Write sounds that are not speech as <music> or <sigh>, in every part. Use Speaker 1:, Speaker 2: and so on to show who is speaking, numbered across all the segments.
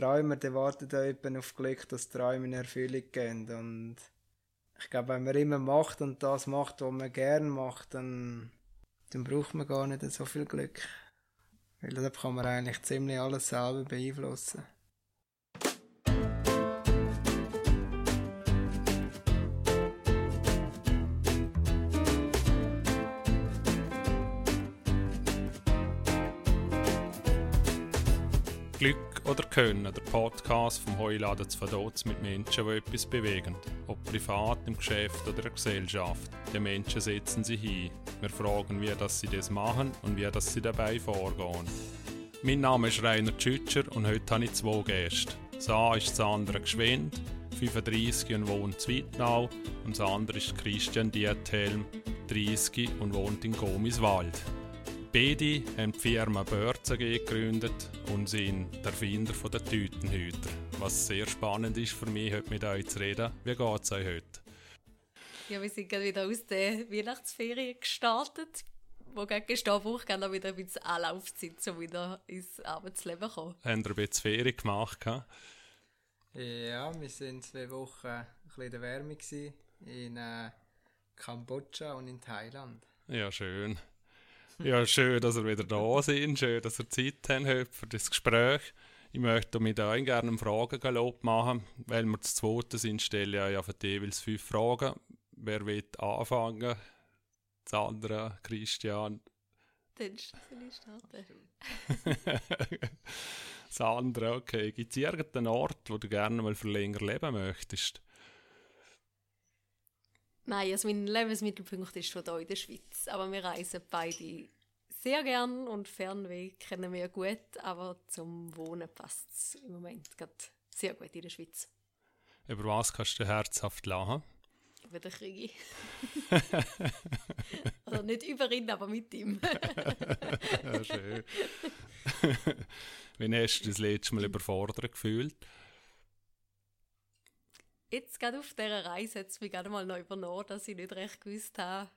Speaker 1: Träumer, der wartet eben auf Glück, dass Träume in Erfüllung gehen. Und ich glaube, wenn man immer macht und das macht, was man gern macht, dann, dann braucht man gar nicht so viel Glück. Weil da kann man eigentlich ziemlich alles selber beeinflussen.
Speaker 2: Können, der Podcast vom Heuladen zu Verdotz mit Menschen, die etwas bewegen. Ob privat, im Geschäft oder in der Gesellschaft. Die Menschen setzen sich hin. Wir fragen, wie das sie das machen und wie das sie dabei vorgehen. Mein Name ist Rainer Tschütscher und heute habe ich zwei Gäste. Eine ist Sandra Gschwind, 35 und wohnt in Zwittnau und das andere ist Christian Diethelm, 30 und wohnt in Gomiswald. Beide haben die Firma Börze gegründet und sind der Erfinder der Tütenhüter. Was sehr spannend ist für mich, heute mit euch zu reden. Wie geht es euch heute?
Speaker 3: Ja, wir sind gerade wieder aus der Weihnachtsferien gestartet. Wo gestern Woche gerne wieder ein bisschen Anlaufzeit, um wieder ins Arbeitsleben zu kommen.
Speaker 2: Haben ihr ein bisschen Ferien gemacht?
Speaker 1: Ja, wir waren zwei Wochen ein bisschen in der Wärme in äh, Kambodscha und in Thailand.
Speaker 2: Ja, schön. <laughs> Ja, schön, dass ihr wieder da sind. Schön, dass ihr Zeit habt für das Gespräch. Ich möchte mit euch gerne einen Fragengalopp machen. Weil wir das zweite sind, stelle ich ja für jeweils fünf Fragen. Wer will anfangen? Sandra, Christian?
Speaker 3: Dann starten. <laughs>
Speaker 2: Sandra, okay. Gibt es irgendeinen Ort, wo du gerne mal für länger leben möchtest?
Speaker 3: Nein, also mein Lebensmittelpunkt ist schon hier in der Schweiz. Aber wir reisen beide sehr gern und Fernweg kennen wir gut. Aber zum Wohnen passt es im Moment gerade sehr gut in der Schweiz.
Speaker 2: Über was kannst du herzhaft lachen?
Speaker 3: Über den Krieg. also nicht über ihn, aber mit ihm. <laughs>
Speaker 2: ja, schön. Wie hast du das letzte Mal überfordert gefühlt?
Speaker 3: Jetzt gerade auf dieser Reise hat es mich gerade mal noch übernommen, dass ich nicht recht gewusst habe,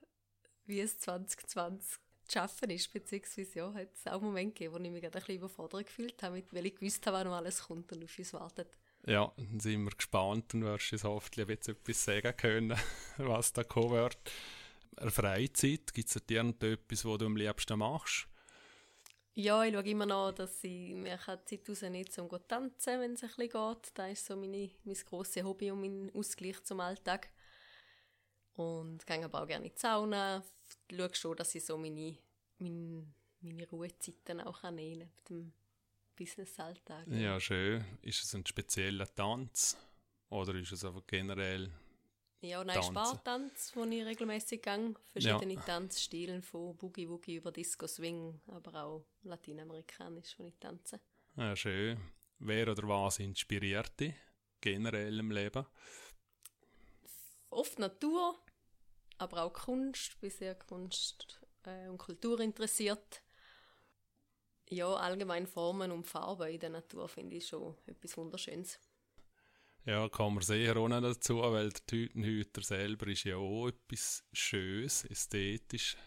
Speaker 3: wie es 2020 zu schaffen ist, beziehungsweise ja, hat es auch Momente gegeben, wo ich mich gerade ein bisschen überfordert gefühlt habe, weil ich gewusst habe, was noch alles kommt und auf uns wartet.
Speaker 2: Ja, dann sind wir gespannt und wirst uns hoffentlich jetzt etwas sagen können, <laughs> was da kommen wird. Eine Freizeit, gibt es dir etwas, was du am liebsten machst?
Speaker 3: Ja, ich schaue immer noch, dass ich mir Zeit rausnehme, um zu tanzen, wenn es ein bisschen geht. Das ist so meine, mein grosses Hobby und mein Ausgleich zum Alltag. Und gehe aber auch gerne in die Sauna. Schaue schon, dass ich so meine, meine, meine Ruhezeiten auch nehmen kann, mit dem Business-Alltag.
Speaker 2: Ja, schön. Ist es ein spezieller Tanz? Oder ist es einfach generell
Speaker 3: ja, nein, Tanzen. Spartanz, wo ich regelmäßig gehe. Verschiedene ja. Tanzstile, von Boogie Woogie über Disco Swing, aber auch lateinamerikanisch, wo ich tanze.
Speaker 2: Ja, schön. Wer oder was inspiriert dich generell im Leben?
Speaker 3: Oft Natur, aber auch Kunst. Ich bin sehr Kunst- äh, und Kultur interessiert. Ja, allgemein Formen und Farben in der Natur finde ich schon etwas Wunderschönes.
Speaker 2: Ja, kann man auch noch dazu, weil der Tütenhüter selber ist ja auch etwas Schönes, ästhetisch.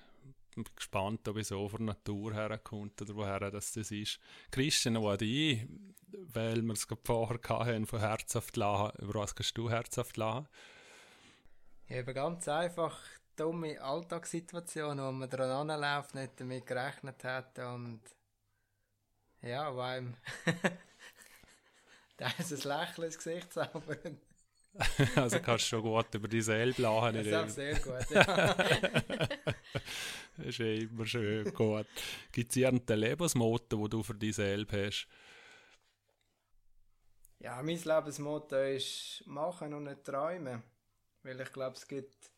Speaker 2: Ich bin gespannt, ob es so von Natur herkommt oder woher das, das ist. Christian, auch dich, weil wir es vorher hatten, von herzhaft lachen. Über was kannst du herzhaft lachen?
Speaker 1: Ja, eben ganz einfach dumme Alltagssituationen, wo man dran anläuft, nicht damit gerechnet hat und ja, weil <laughs> <laughs> Da ist ein Lächeln ins Gesicht zaubern. <laughs>
Speaker 2: also kannst du schon gut über die selber lachen.
Speaker 1: Das ist sehr gut, <laughs> ja.
Speaker 2: das ist immer schön gut. Gibt es irgendein Lebensmotto, das du für dich selber hast?
Speaker 1: Ja, mein Lebensmotto ist machen und nicht träumen. Weil ich glaube, es gibt,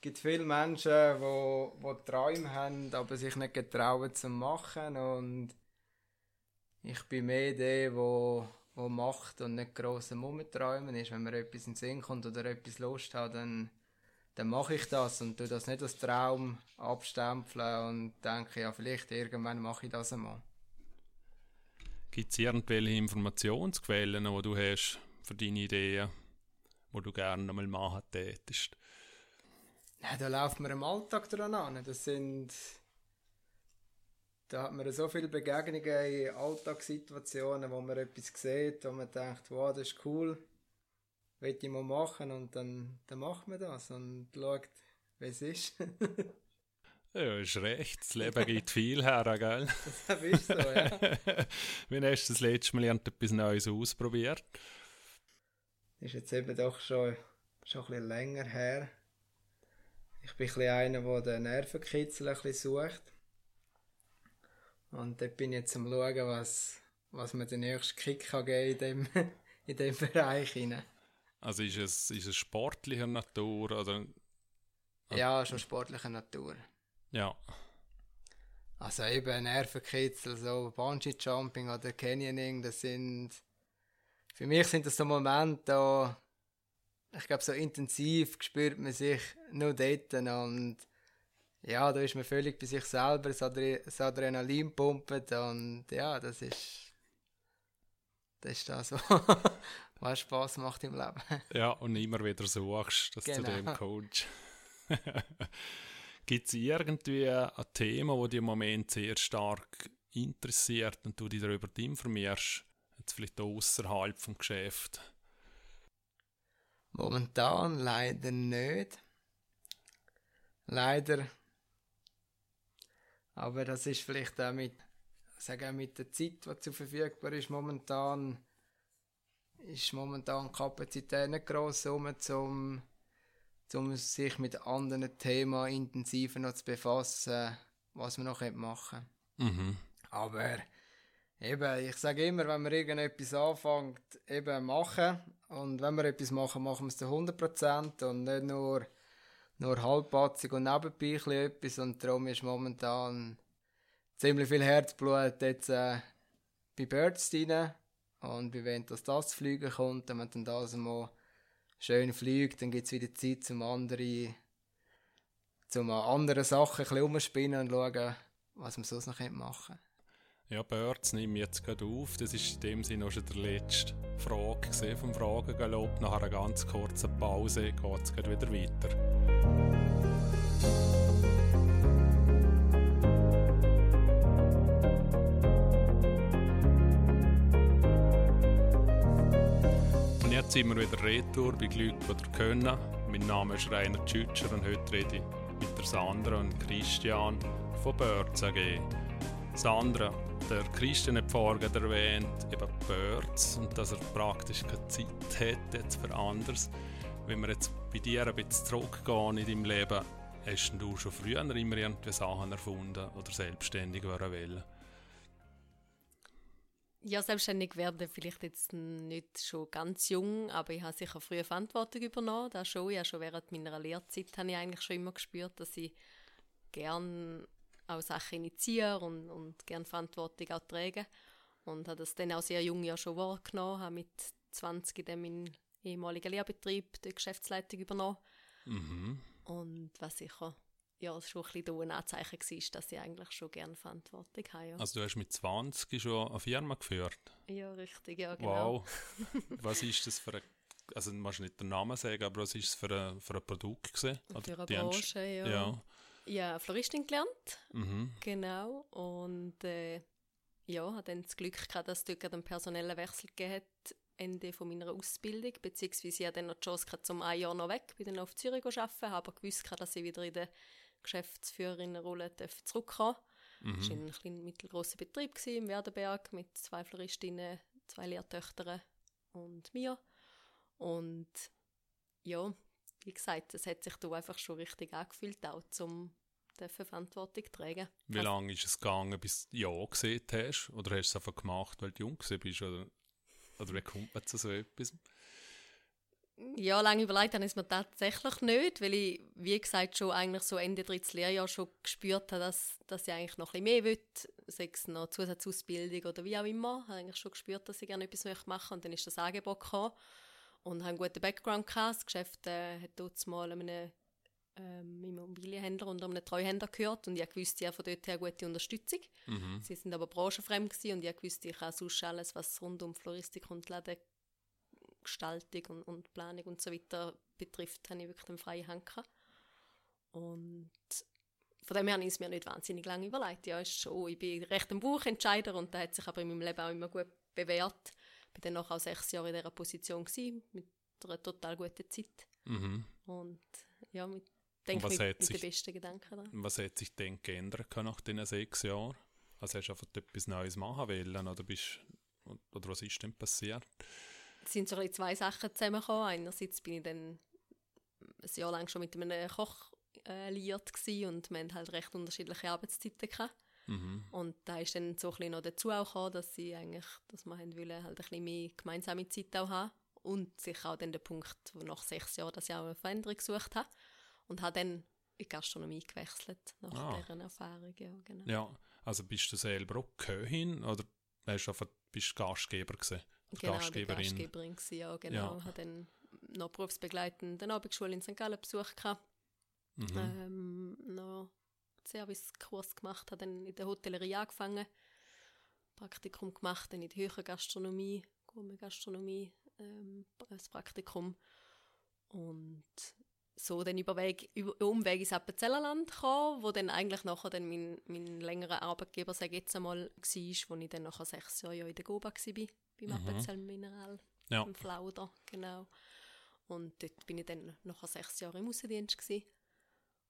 Speaker 1: gibt viele Menschen, die wo, wo Träume haben, aber sich nicht getrauen zu machen. Und ich bin mehr der, der wo macht und nicht gross am Umträumen ist. Wenn mir etwas in den Sinn kommt oder etwas Lust hat, dann, dann mache ich das und tue das nicht als Traum abstempeln und denke, ja, vielleicht irgendwann mache ich das einmal.
Speaker 2: Gibt es irgendwelche Informationsquellen, die du hast für deine Ideen, die du gerne mal machen tätest?
Speaker 1: Ja, da läuft mir im Alltag dran an. Das sind da hat man so viele Begegnungen in Alltagssituationen, wo man etwas sieht, wo man denkt, wow, das ist cool, will ich mal machen und dann, dann macht man das und schaut, wie es ist. <laughs>
Speaker 2: ja, ist recht. Das Leben gibt viel her, gell? <laughs>
Speaker 1: Das ist so, ja. <laughs>
Speaker 2: Wann hast du das letzte Mal etwas Neues ausprobiert?
Speaker 1: Ist jetzt eben doch schon, schon ein bisschen länger her. Ich bin ein bisschen einer, der den Nervenkitzel ein bisschen sucht. Und dort bin ich jetzt am schauen, was, was mir den nächsten Kick kann geben in dem, <laughs> in dem Bereich hinein.
Speaker 2: Also ist es, ist es sportlicher Natur oder?
Speaker 1: Ja, schon sportlicher Natur.
Speaker 2: Ja.
Speaker 1: Also eben Nervenkitzel, so Bungee Jumping oder Canyoning, das sind für mich sind das so Momente, da ich glaube so intensiv spürt man sich nur dort und ja, da ist man völlig bei sich selber, das, Adre das Adrenalin pumpt und ja, das ist das ist das, <laughs> was Spaß macht im Leben.
Speaker 2: Ja, und immer wieder suchst, dass genau. du dem Coach. <laughs> Gibt es irgendwie ein Thema, das dich im Moment sehr stark interessiert und du dich darüber informierst? Jetzt vielleicht außerhalb vom Geschäft?
Speaker 1: Momentan leider nicht. Leider aber das ist vielleicht auch mit, sagen mit der Zeit, die zur verfügbar ist, momentan ist momentan die Kapazität nicht gross, um zum, um sich mit anderen Themen intensiver noch zu befassen, was man noch machen
Speaker 2: mhm.
Speaker 1: Aber eben, ich sage immer, wenn man irgendetwas anfängt, eben machen. Und wenn wir etwas machen, machen wir es zu 100% und nicht nur nur halbpatzig und nebenbei etwas und darum ist momentan ziemlich viel Herzblut jetzt äh, bei Birds drin und bei wenn das das fliegen kommt, wenn man dann das mal schön fliegt, dann gibt es wieder Zeit zum andere zum andere Sachen ein bisschen umspinnen und schauen, was man sonst noch machen könnte.
Speaker 2: Ja, Birds nehme ich jetzt gerade auf. Das ist in dem Sinne auch schon der letzte Frage vom Fragengalopp. Nach einer ganz kurzen Pause geht es wieder weiter. Und jetzt sind wir wieder retour bei Glück oder Können. Mein Name ist Rainer Tschütscher und heute rede ich mit der Sandra und Christian von Birds AG. Sandra, der Christian hat vorhin erwähnt, eben Birds und dass er praktisch keine Zeit hat jetzt für anderes. Wenn wir jetzt bei dir ein bisschen zurückgehen in deinem Leben, hast du schon früher immer irgendwie Sachen erfunden oder selbstständig werden wollen?
Speaker 3: Ja, selbstständig werden vielleicht jetzt nicht schon ganz jung, aber ich habe sicher früher Verantwortung übernommen, das schon. Ja, schon während meiner Lehrzeit habe ich eigentlich schon immer gespürt, dass ich gerne auch Sachen initiiere und, und gerne Verantwortung auch trage. Und habe das dann auch sehr jung ja schon wahrgenommen, habe mit 20 dann meinen ehemaligen Lehrbetrieb die Geschäftsleitung übernommen.
Speaker 2: Mhm.
Speaker 3: Und was sicher ja, schon ein bisschen ein Anzeichen war, dass ich eigentlich schon gerne Verantwortung habe. Ja.
Speaker 2: Also du hast mit 20 schon eine Firma geführt?
Speaker 3: Ja, richtig, ja, genau.
Speaker 2: Wow. <laughs> was ist das für ein, also du musst nicht den Namen sagen, aber was ist das für ein, für ein Produkt gewesen?
Speaker 3: Für eine Branche, ja.
Speaker 2: ja
Speaker 3: ja, Floristin gelernt.
Speaker 2: Mhm.
Speaker 3: Genau. Und äh, ja, hatte dann das Glück gehabt, dass es dort einen personellen Wechsel gegeben hat, Ende von meiner Ausbildung, beziehungsweise ich hatte dann noch die Chance gehabt, zum ein Jahr noch weg, bin dann auf Zürich arbeiten, habe aber gewusst, dass ich wieder in der Geschäftsführerinnenrolle zurückkommen mhm. Das war ein kleiner, mittelgroßer Betrieb im Werdenberg mit zwei Floristinnen, zwei Lehrtöchtern und mir. Und ja, wie gesagt, es hat sich da einfach schon richtig angefühlt, auch zum Verantwortung zu tragen.
Speaker 2: Wie also, lange ist es gegangen, bis du Ja gesehen hast? Oder hast du es einfach gemacht, weil du jung bist? Oder, oder wie kommt man zu so etwas?
Speaker 3: Ja, lange überlegt habe ich es mir tatsächlich nicht, weil ich, wie gesagt, schon eigentlich so Ende drittes Lehrjahr schon gespürt habe, dass, dass ich eigentlich noch ein bisschen mehr will, sei es noch Zusatzausbildung oder wie auch immer. Ich habe eigentlich schon gespürt, dass ich gerne etwas machen möchte und dann ist das Angebot gekommen und habe einen guten Background gehabt. Das Geschäft äh, hat dort mal einem ähm, Immobilienhändler und einem Treuhänder gehört und ich wusste, ja von dort her gute Unterstützung.
Speaker 2: Mhm.
Speaker 3: Sie sind aber branchenfremd gewesen und ich wusste, ich kann sonst alles, was rund um Floristik und Ladengestaltung und, und Planung und so weiter betrifft, habe ich wirklich eine freie Hand gehabt. Und von dem her habe ich es mir nicht wahnsinnig lange überlegt. Ja, ist schon, ich bin recht ein Buchentscheider und der hat sich aber in meinem Leben auch immer gut bewährt. Ich war dann noch auch sechs Jahre in dieser Position gewesen, mit einer total guten Zeit.
Speaker 2: Mhm.
Speaker 3: Und ja, mit, denke
Speaker 2: was
Speaker 3: mit,
Speaker 2: hat
Speaker 3: mit
Speaker 2: sich-
Speaker 3: den besten Gedanken dran.
Speaker 2: Was hat sich denn geändert nach diesen sechs Jahren? Also hast du einfach etwas Neues machen wollen oder, bist, oder was ist denn passiert?
Speaker 3: Es sind so ein zwei Sachen zusammengekommen. Einerseits bin ich dann ein Jahr lang schon mit einem Koch äh, liiert und wir hatten halt recht unterschiedliche Arbeitszeiten gehabt.
Speaker 2: Mhm.
Speaker 3: Und da ist dann so ein bisschen noch dazu auch gekommen, dass sie eigentlich, dass wir haben wollen, halt ein bisschen mehr gemeinsame Zeit auch haben. Und sicher auch dann der Punkt, wo nach sechs Jahren, dass ich auch eine Veränderung gesucht habe. Und habe dann in die Gastronomie gewechselt, nach
Speaker 2: Ah.
Speaker 3: dieser Erfahrung, ja, genau.
Speaker 2: Ja, also bist du selber auch Köchin oder hast du einfach, bist du Gastgeber gewesen?
Speaker 3: Genau,
Speaker 2: Gastgeberin?
Speaker 3: Gastgeberin gewesen, ja, genau.
Speaker 2: Ja.
Speaker 3: Habe dann noch berufsbegleitend eine Abendschule in St. Gallen besucht gehabt.
Speaker 2: Mhm.
Speaker 3: ähm, noch Servicekurs gemacht, habe dann in der Hotellerie angefangen, Praktikum gemacht, dann in der höheren Gastronomie, Gourmet-Gastronomie, ähm, als Praktikum und so dann über, Weg, über Umweg ins Appenzellerland gekommen, wo dann eigentlich nachher dann mein, mein längerer Arbeitgeber, sage jetzt einmal, war, wo ich dann nachher sechs Jahre ja in der Goba war, beim
Speaker 2: Mhm.
Speaker 3: Appenzell Mineral,
Speaker 2: Ja.
Speaker 3: im Flauder, genau. Und dort bin ich dann nachher sechs Jahre im Außendienst gewesen.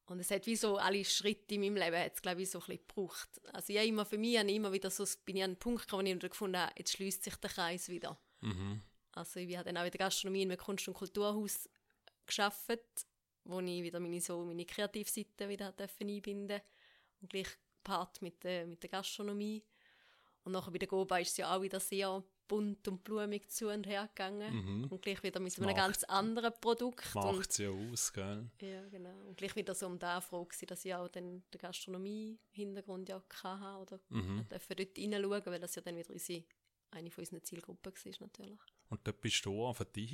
Speaker 3: Und es hat wie so alle Schritte in meinem Leben, hat es, glaube ich, so ein bisschen gebraucht. Also ja, immer für mich habe ich immer wieder so, bin ich an einen Punkt gekommen, wo ich gefunden habe, jetzt schließt sich der Kreis wieder.
Speaker 2: Mhm.
Speaker 3: Also ich habe dann auch in der Gastronomie in einem Kunst- und Kulturhaus gearbeitet, wo ich wieder meine, so meine Kreativseite wieder durfte einbinden und gleich Part mit der, mit der Gastronomie. Und nachher bei der Goba ist es ja auch wieder sehr bunt und blumig zu und her gegangen.
Speaker 2: Mhm.
Speaker 3: Und gleich wieder mit so einem
Speaker 2: Macht-
Speaker 3: ganz anderen Produkt.
Speaker 2: Macht es ja aus, gell?
Speaker 3: ja, genau. Und gleich wieder so um da froh gewesen, dass ich auch dann den Gastronomie-Hintergrund ja hatte oder
Speaker 2: Mhm.
Speaker 3: dürfen dort hineinschauen, weil das ja dann wieder unsere, eine von unseren Zielgruppen war natürlich.
Speaker 2: Und dort bist du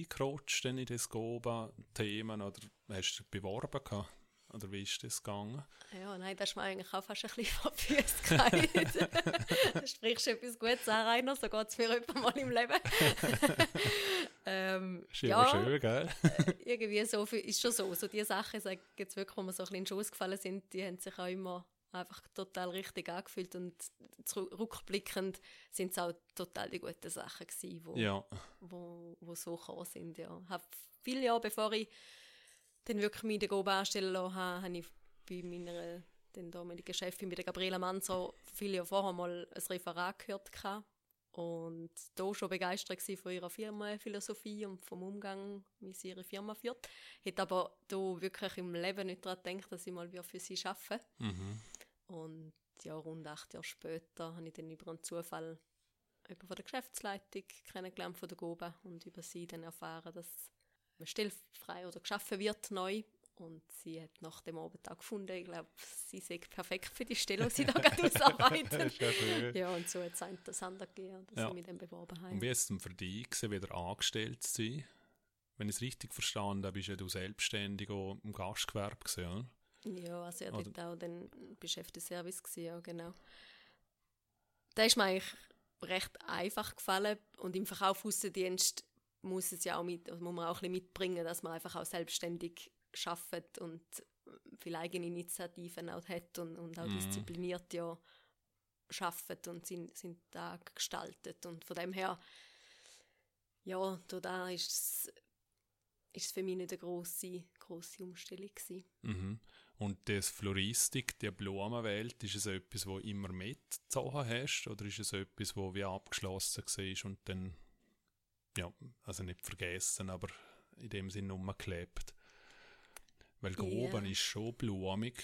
Speaker 2: gerutscht denn in das Goba-Themen oder hast du dich beworben gehabt? Oder wie ist das gegangen?
Speaker 3: Ja, nein, das ist mir eigentlich auch fast ein bisschen vor die Füße gefallen. da <laughs> <laughs> sprichst du etwas Gutes an, Rainer, so geht es mir jemand mal im Leben. <laughs> ähm,
Speaker 2: Ist ja, schön, gell?
Speaker 3: irgendwie so viel, ist schon so. So die Sachen, sag ich jetzt wirklich, wo mir so ein bisschen in den Schoß gefallen sind, die haben sich auch immer einfach total richtig angefühlt und rückblickend sind es auch total die guten Sachen gewesen, wo,
Speaker 2: Ja.
Speaker 3: wo, wo so gekommen sind. Ja. Hab viele Jahre bevor ich dann wirklich mich in der Gobe anstellen lassen habe, habe ich bei meiner den damaligen Chefin, bei der Gabriela Manzo, viele Jahre vorher mal ein Referat gehört gehabt und da schon begeistert gewesen von ihrer Firmenphilosophie und vom Umgang, wie sie ihre Firma führt. Hätte aber da wirklich im Leben nicht daran gedacht, dass ich mal wieder für sie arbeite.
Speaker 2: Mhm.
Speaker 3: Und ja, rund acht Jahre später habe ich dann über einen Zufall über von der Geschäftsleitung kennengelernt von der GOBA und über sie dann erfahren, dass eine Stelle frei oder geschaffen wird neu. Und sie hat nach dem Abend auch gefunden, ich glaube, sie sei perfekt für die Stelle, die sie da gerade <laughs> ausarbeitet.
Speaker 2: ist ja
Speaker 3: und so hat es interessanter gegeben, dass
Speaker 2: Ja.
Speaker 3: ich mich dann beworben habe.
Speaker 2: Und wie ist es denn für dich, gewesen, wieder angestellt zu sein? Wenn ich es richtig verstanden habe, bist ja du selbstständig auch im Gastgewerbe gewesen, oder?
Speaker 3: Ja, also er
Speaker 2: Oder-
Speaker 3: dort auch dann Beschäftigungsservice ja, genau. Da ist mir eigentlich recht einfach gefallen und im Verkaufsaußendienst muss es ja auch mit, also muss man auch ein bisschen mitbringen, dass man einfach auch selbstständig schafft und viel eigene Initiativen auch hat und, und auch
Speaker 2: Mhm.
Speaker 3: diszipliniert ja schafft und seinen, seinen Tag gestaltet und von dem her ja, da- da ist es, ist es für mich nicht eine grosse, grosse Umstellung gewesen.
Speaker 2: Mhm. Und das Floristik, die Blumenwelt, ist es etwas, wo immer mitgezogen hast? Oder ist es etwas, wo wie abgeschlossen war und dann, ja, also nicht vergessen, aber in dem Sinn umgeklebt? Weil. Groben ist schon blumig.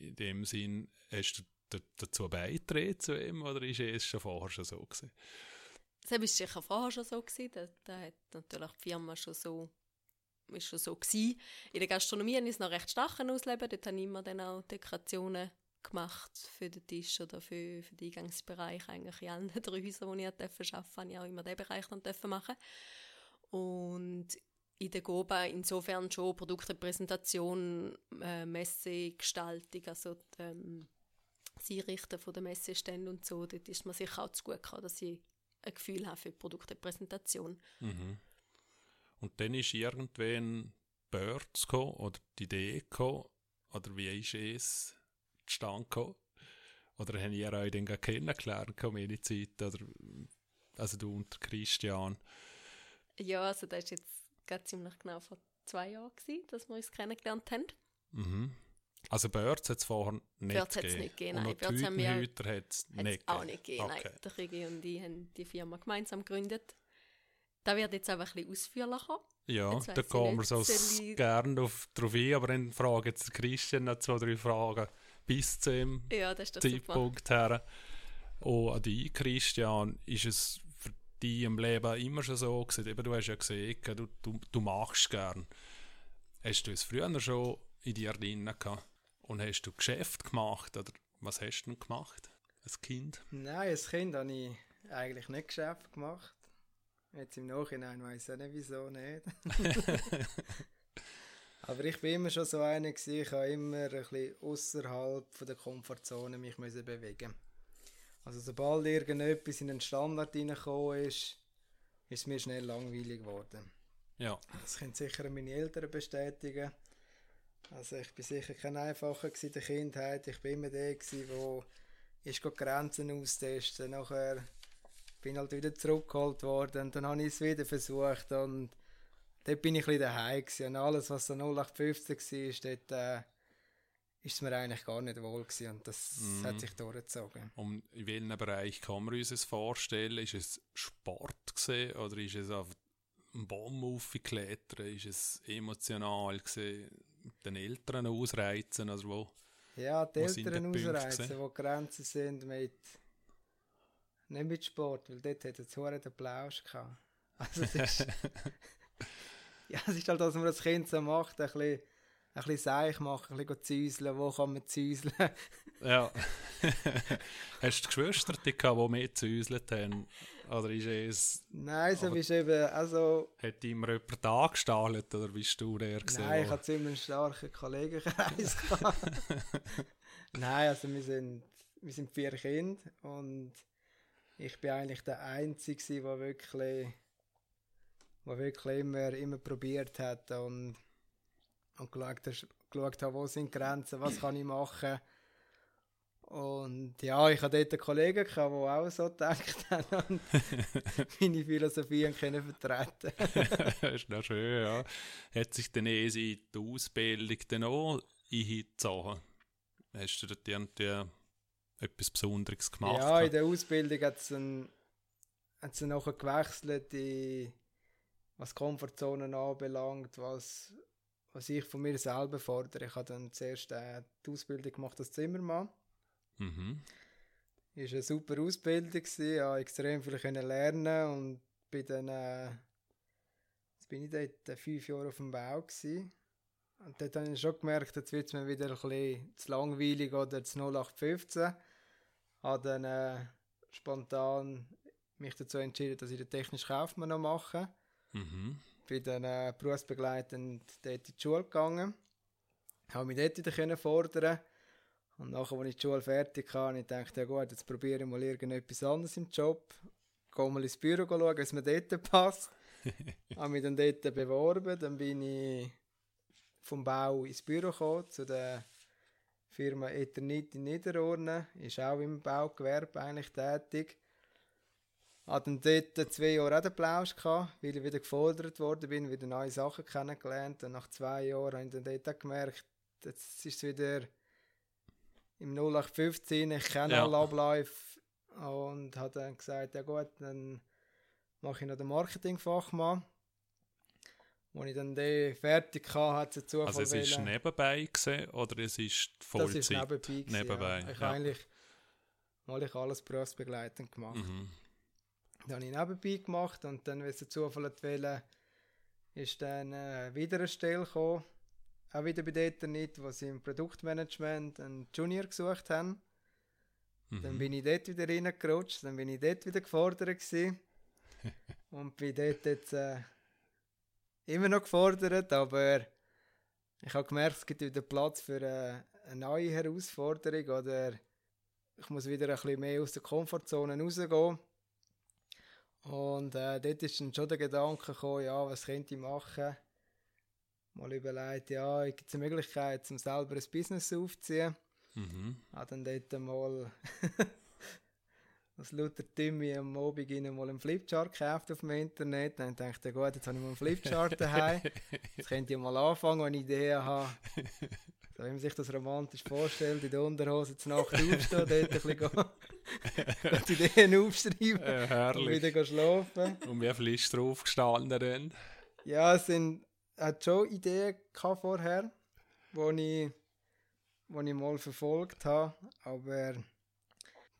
Speaker 2: In dem Sinn, hast du da- dazu beigetragen zu ihm oder ist es schon vorher schon so gewesen?
Speaker 3: Das war sicher vorher schon so. Gewesen. Da, da hat natürlich die Firma schon so, ist schon so gewesen. In der Gastronomie habe ich es noch recht stark ausleben. Dort habe ich immer dann auch Dekorationen gemacht für den Tisch oder für, für den Eingangsbereich. Eigentlich in allen <laughs> drei Häusern, wo ich arbeiten durfte, habe ich auch immer diesen Bereich dann machen. Und in der GOBA insofern schon Produktepräsentation, äh, Messegestaltung, also die, ähm, das Einrichten von der Messestände und so, dort ist mir sicher auch zu gut gekommen, dass ich ein Gefühl habe für die Produktepräsentation.
Speaker 2: Mhm. Und dann ist irgendwann Birds gekommen, oder die Idee gekommen, oder wie ist es zustande gekommen? Oder habt ihr euch dann kennengelernt, meine Zeit? Oder, also du und Christian?
Speaker 3: Ja, also das ist jetzt gerade ziemlich genau vor zwei Jahren gewesen, dass wir uns kennengelernt haben.
Speaker 2: Mhm. Also Börz hat es vorher nicht
Speaker 3: Börz
Speaker 2: gegeben?
Speaker 3: hat's nicht gegeben, nein. Börz haben wir-
Speaker 2: hat es
Speaker 3: Hat
Speaker 2: nicht
Speaker 3: es auch
Speaker 2: gegeben?
Speaker 3: nicht gegeben.
Speaker 2: Okay.
Speaker 3: Nein, der Krigi und ich haben die Firma gemeinsam gegründet. Da wird jetzt einfach ein bisschen ausführlicher.
Speaker 2: Ja, da kommen wir so gerne drauf, drauf ein, aber dann frage jetzt Christian noch zwei, drei Fragen bis zu dem
Speaker 3: Ja, das ist doch super.
Speaker 2: Zeitpunkt her. Und an dich, Christian, ist es für dich im Leben immer schon so gewesen? Eben, du hast ja gesehen, du, du, du machst gern. Hast du es früher schon in dir drin gehabt? Und hast du Geschäft gemacht? Oder was hast du denn gemacht als Kind?
Speaker 1: Nein, als Kind habe ich eigentlich nicht Geschäft gemacht. Jetzt im Nachhinein weiß ich auch nicht, wieso nicht. <laughs> Aber ich bin immer schon so einer gewesen, ich habe immer ein bisschen außerhalb von der Komfortzone mich müssen bewegen. Also sobald irgendetwas in den Standard reingekommen ist, ist es mir schnell langweilig geworden.
Speaker 2: Ja,
Speaker 1: Das können sicher meine Eltern bestätigen. Also ich bin sicher kein einfacher in der Kindheit. Ich bin immer der gewesen, wo ist go Grenzen austesten. Nachher bin halt wieder zurückgeholt worden und dann habe ich es wieder versucht und dort bin ich ein bisschen daheim gewesen. Und alles, was so 0815 war, dort äh, ist es mir eigentlich gar nicht wohl gewesen und das
Speaker 2: Mhm.
Speaker 1: hat sich durchgezogen.
Speaker 2: um in welchem Bereich kann man uns das vorstellen? Ist es Sport gewesen, oder ist es auf einen Baum aufgeklettert? Ist es emotional gewesen, mit den Eltern ausreizen? Also wo?
Speaker 1: Ja, die
Speaker 2: Wo
Speaker 1: Eltern ausreizen, wo die Grenzen sind mit nicht mit Sport, weil dort hat es hure den Plausch gehabt. Also es ist, <laughs> <laughs> ja, es ist halt, dass man als Kind so macht, ein bisschen, ein bisschen seich machen, ein bisschen zäuseln, wo kann man zäuseln. <laughs>
Speaker 2: Ja. Hast du Geschwister, die, gehabt, die mehr zäuselt haben? Oder ist es,
Speaker 1: Nein, so bist du eben, also,
Speaker 2: hat immer jemand angestaltet, oder bist du der gewesen?
Speaker 1: nein, ich hatte ziemlich einen starken Kollegenkreis. nein, also wir sind, wir sind vier Kinder und ich bin eigentlich der Einzige, der wirklich, der wirklich immer, immer probiert hat und, und geschaut, hat- geschaut hat, wo sind die Grenzen, was kann ich machen. Und ja, ich hatte dort einen Kollegen, der auch so gedacht hat <laughs> und <laughs> meine Philosophie können vertreten <laughs>
Speaker 2: das ist noch schön, ja. Hat sich dann eh die Ausbildung dann auch eingezogen? Hast du dort irgendwie etwas Besonderes gemacht?
Speaker 1: Ja, in der Ausbildung hat es hat sie nachher gewechselt, in, was Komfortzonen anbelangt, was, was ich von mir selber fordere. Ich habe dann zuerst äh, die Ausbildung gemacht als Zimmermann.
Speaker 2: mhm.
Speaker 1: War eine super Ausbildung, gewesen, konnte extrem viel können lernen und bin dann, äh, jetzt bin ich dort äh, fünf Jahre auf dem Bau gewesen. Und dort habe ich schon gemerkt, jetzt wird es mir wieder ein bisschen zu langweilig oder zu 0815. Habe dann äh, spontan mich dazu entschieden, dass ich den technischen Kaufmann noch mache.
Speaker 2: Mhm.
Speaker 1: Bin dann äh, berufsbegleitend dort in die Schule gegangen. Habe mich dort wieder können fordern Und nachher, als ich die Schule fertig hatte, ich dachte, ja gut, jetzt probiere ich mal irgendetwas anderes im Job. Gehe mal ins Büro schauen, es mir dort passt. <laughs> habe mich dann dort beworben. Dann bin ich vom Bau ins Büro gekommen, zu der Firma Eternit in Niederurne. Ist auch im Baugewerbe eigentlich tätig. Hatte dann dort zwei Jahre auch den Plausch gehabt, weil ich wieder gefordert worden bin, wieder neue Sachen kennengelernt. Und nach zwei Jahren habe ich dann dort auch gemerkt, jetzt ist es wieder im 0815, ich kenne
Speaker 2: Ja.
Speaker 1: alle Abläufe. Und habe dann gesagt, ja gut, dann mache ich noch den Marketingfachmann. Als ich dann den fertig hatte, hat es Zufall
Speaker 2: Also es ist
Speaker 1: wollen-
Speaker 2: nebenbei gewesen, oder es ist
Speaker 1: das
Speaker 2: Vollzeit?
Speaker 1: ist nebenbei. gewesen,
Speaker 2: Nebenbei,
Speaker 1: Ja. Ich
Speaker 2: ja.
Speaker 1: habe eigentlich mal ich alles berufsbegleitend gemacht.
Speaker 2: Mhm.
Speaker 1: Das habe ich nebenbei gemacht und dann, wenn es der Zufall hat wollen, ist dann äh, wieder eine Stelle gekommen. Auch wieder bei dort nicht, wo sie im Produktmanagement einen Junior gesucht haben. Dann
Speaker 2: Mhm.
Speaker 1: bin ich dort wieder reingerutscht, dann bin ich dort wieder gefordert gewesen. <laughs> und bin dort jetzt äh, immer noch gefordert, aber ich habe gemerkt, es gibt wieder Platz für äh, eine neue Herausforderung oder ich muss wieder ein bisschen mehr aus der Komfortzone rausgehen. Und äh, dort ist dann schon der Gedanke gekommen, ja, was könnte ich machen? Mal überlegt, ja, gibt es eine Möglichkeit, um selber ein Business aufzuziehen?
Speaker 2: Mhm.
Speaker 1: Habe dann dort mal aus lauter Timmy am Abend ihnen mal einen Flipchart gekauft auf dem Internet. Dann dachte ich, gut, jetzt habe ich mal einen Flipchart daheim. Jetzt könnt ihr mal anfangen, wenn ich Ideen habe. So, wie man sich das romantisch vorstellt, in der Unterhose zur Nacht aufstehen, dort ein bisschen gehen, <laughs> die Ideen aufschreiben und
Speaker 2: herrlich.
Speaker 1: wieder gehen schlafen.
Speaker 2: Und wie viel ist drauf gestanden dann?
Speaker 1: Ja, es sind, hat schon Ideen gehabt vorher, wo ich, ich mal verfolgt habe, aber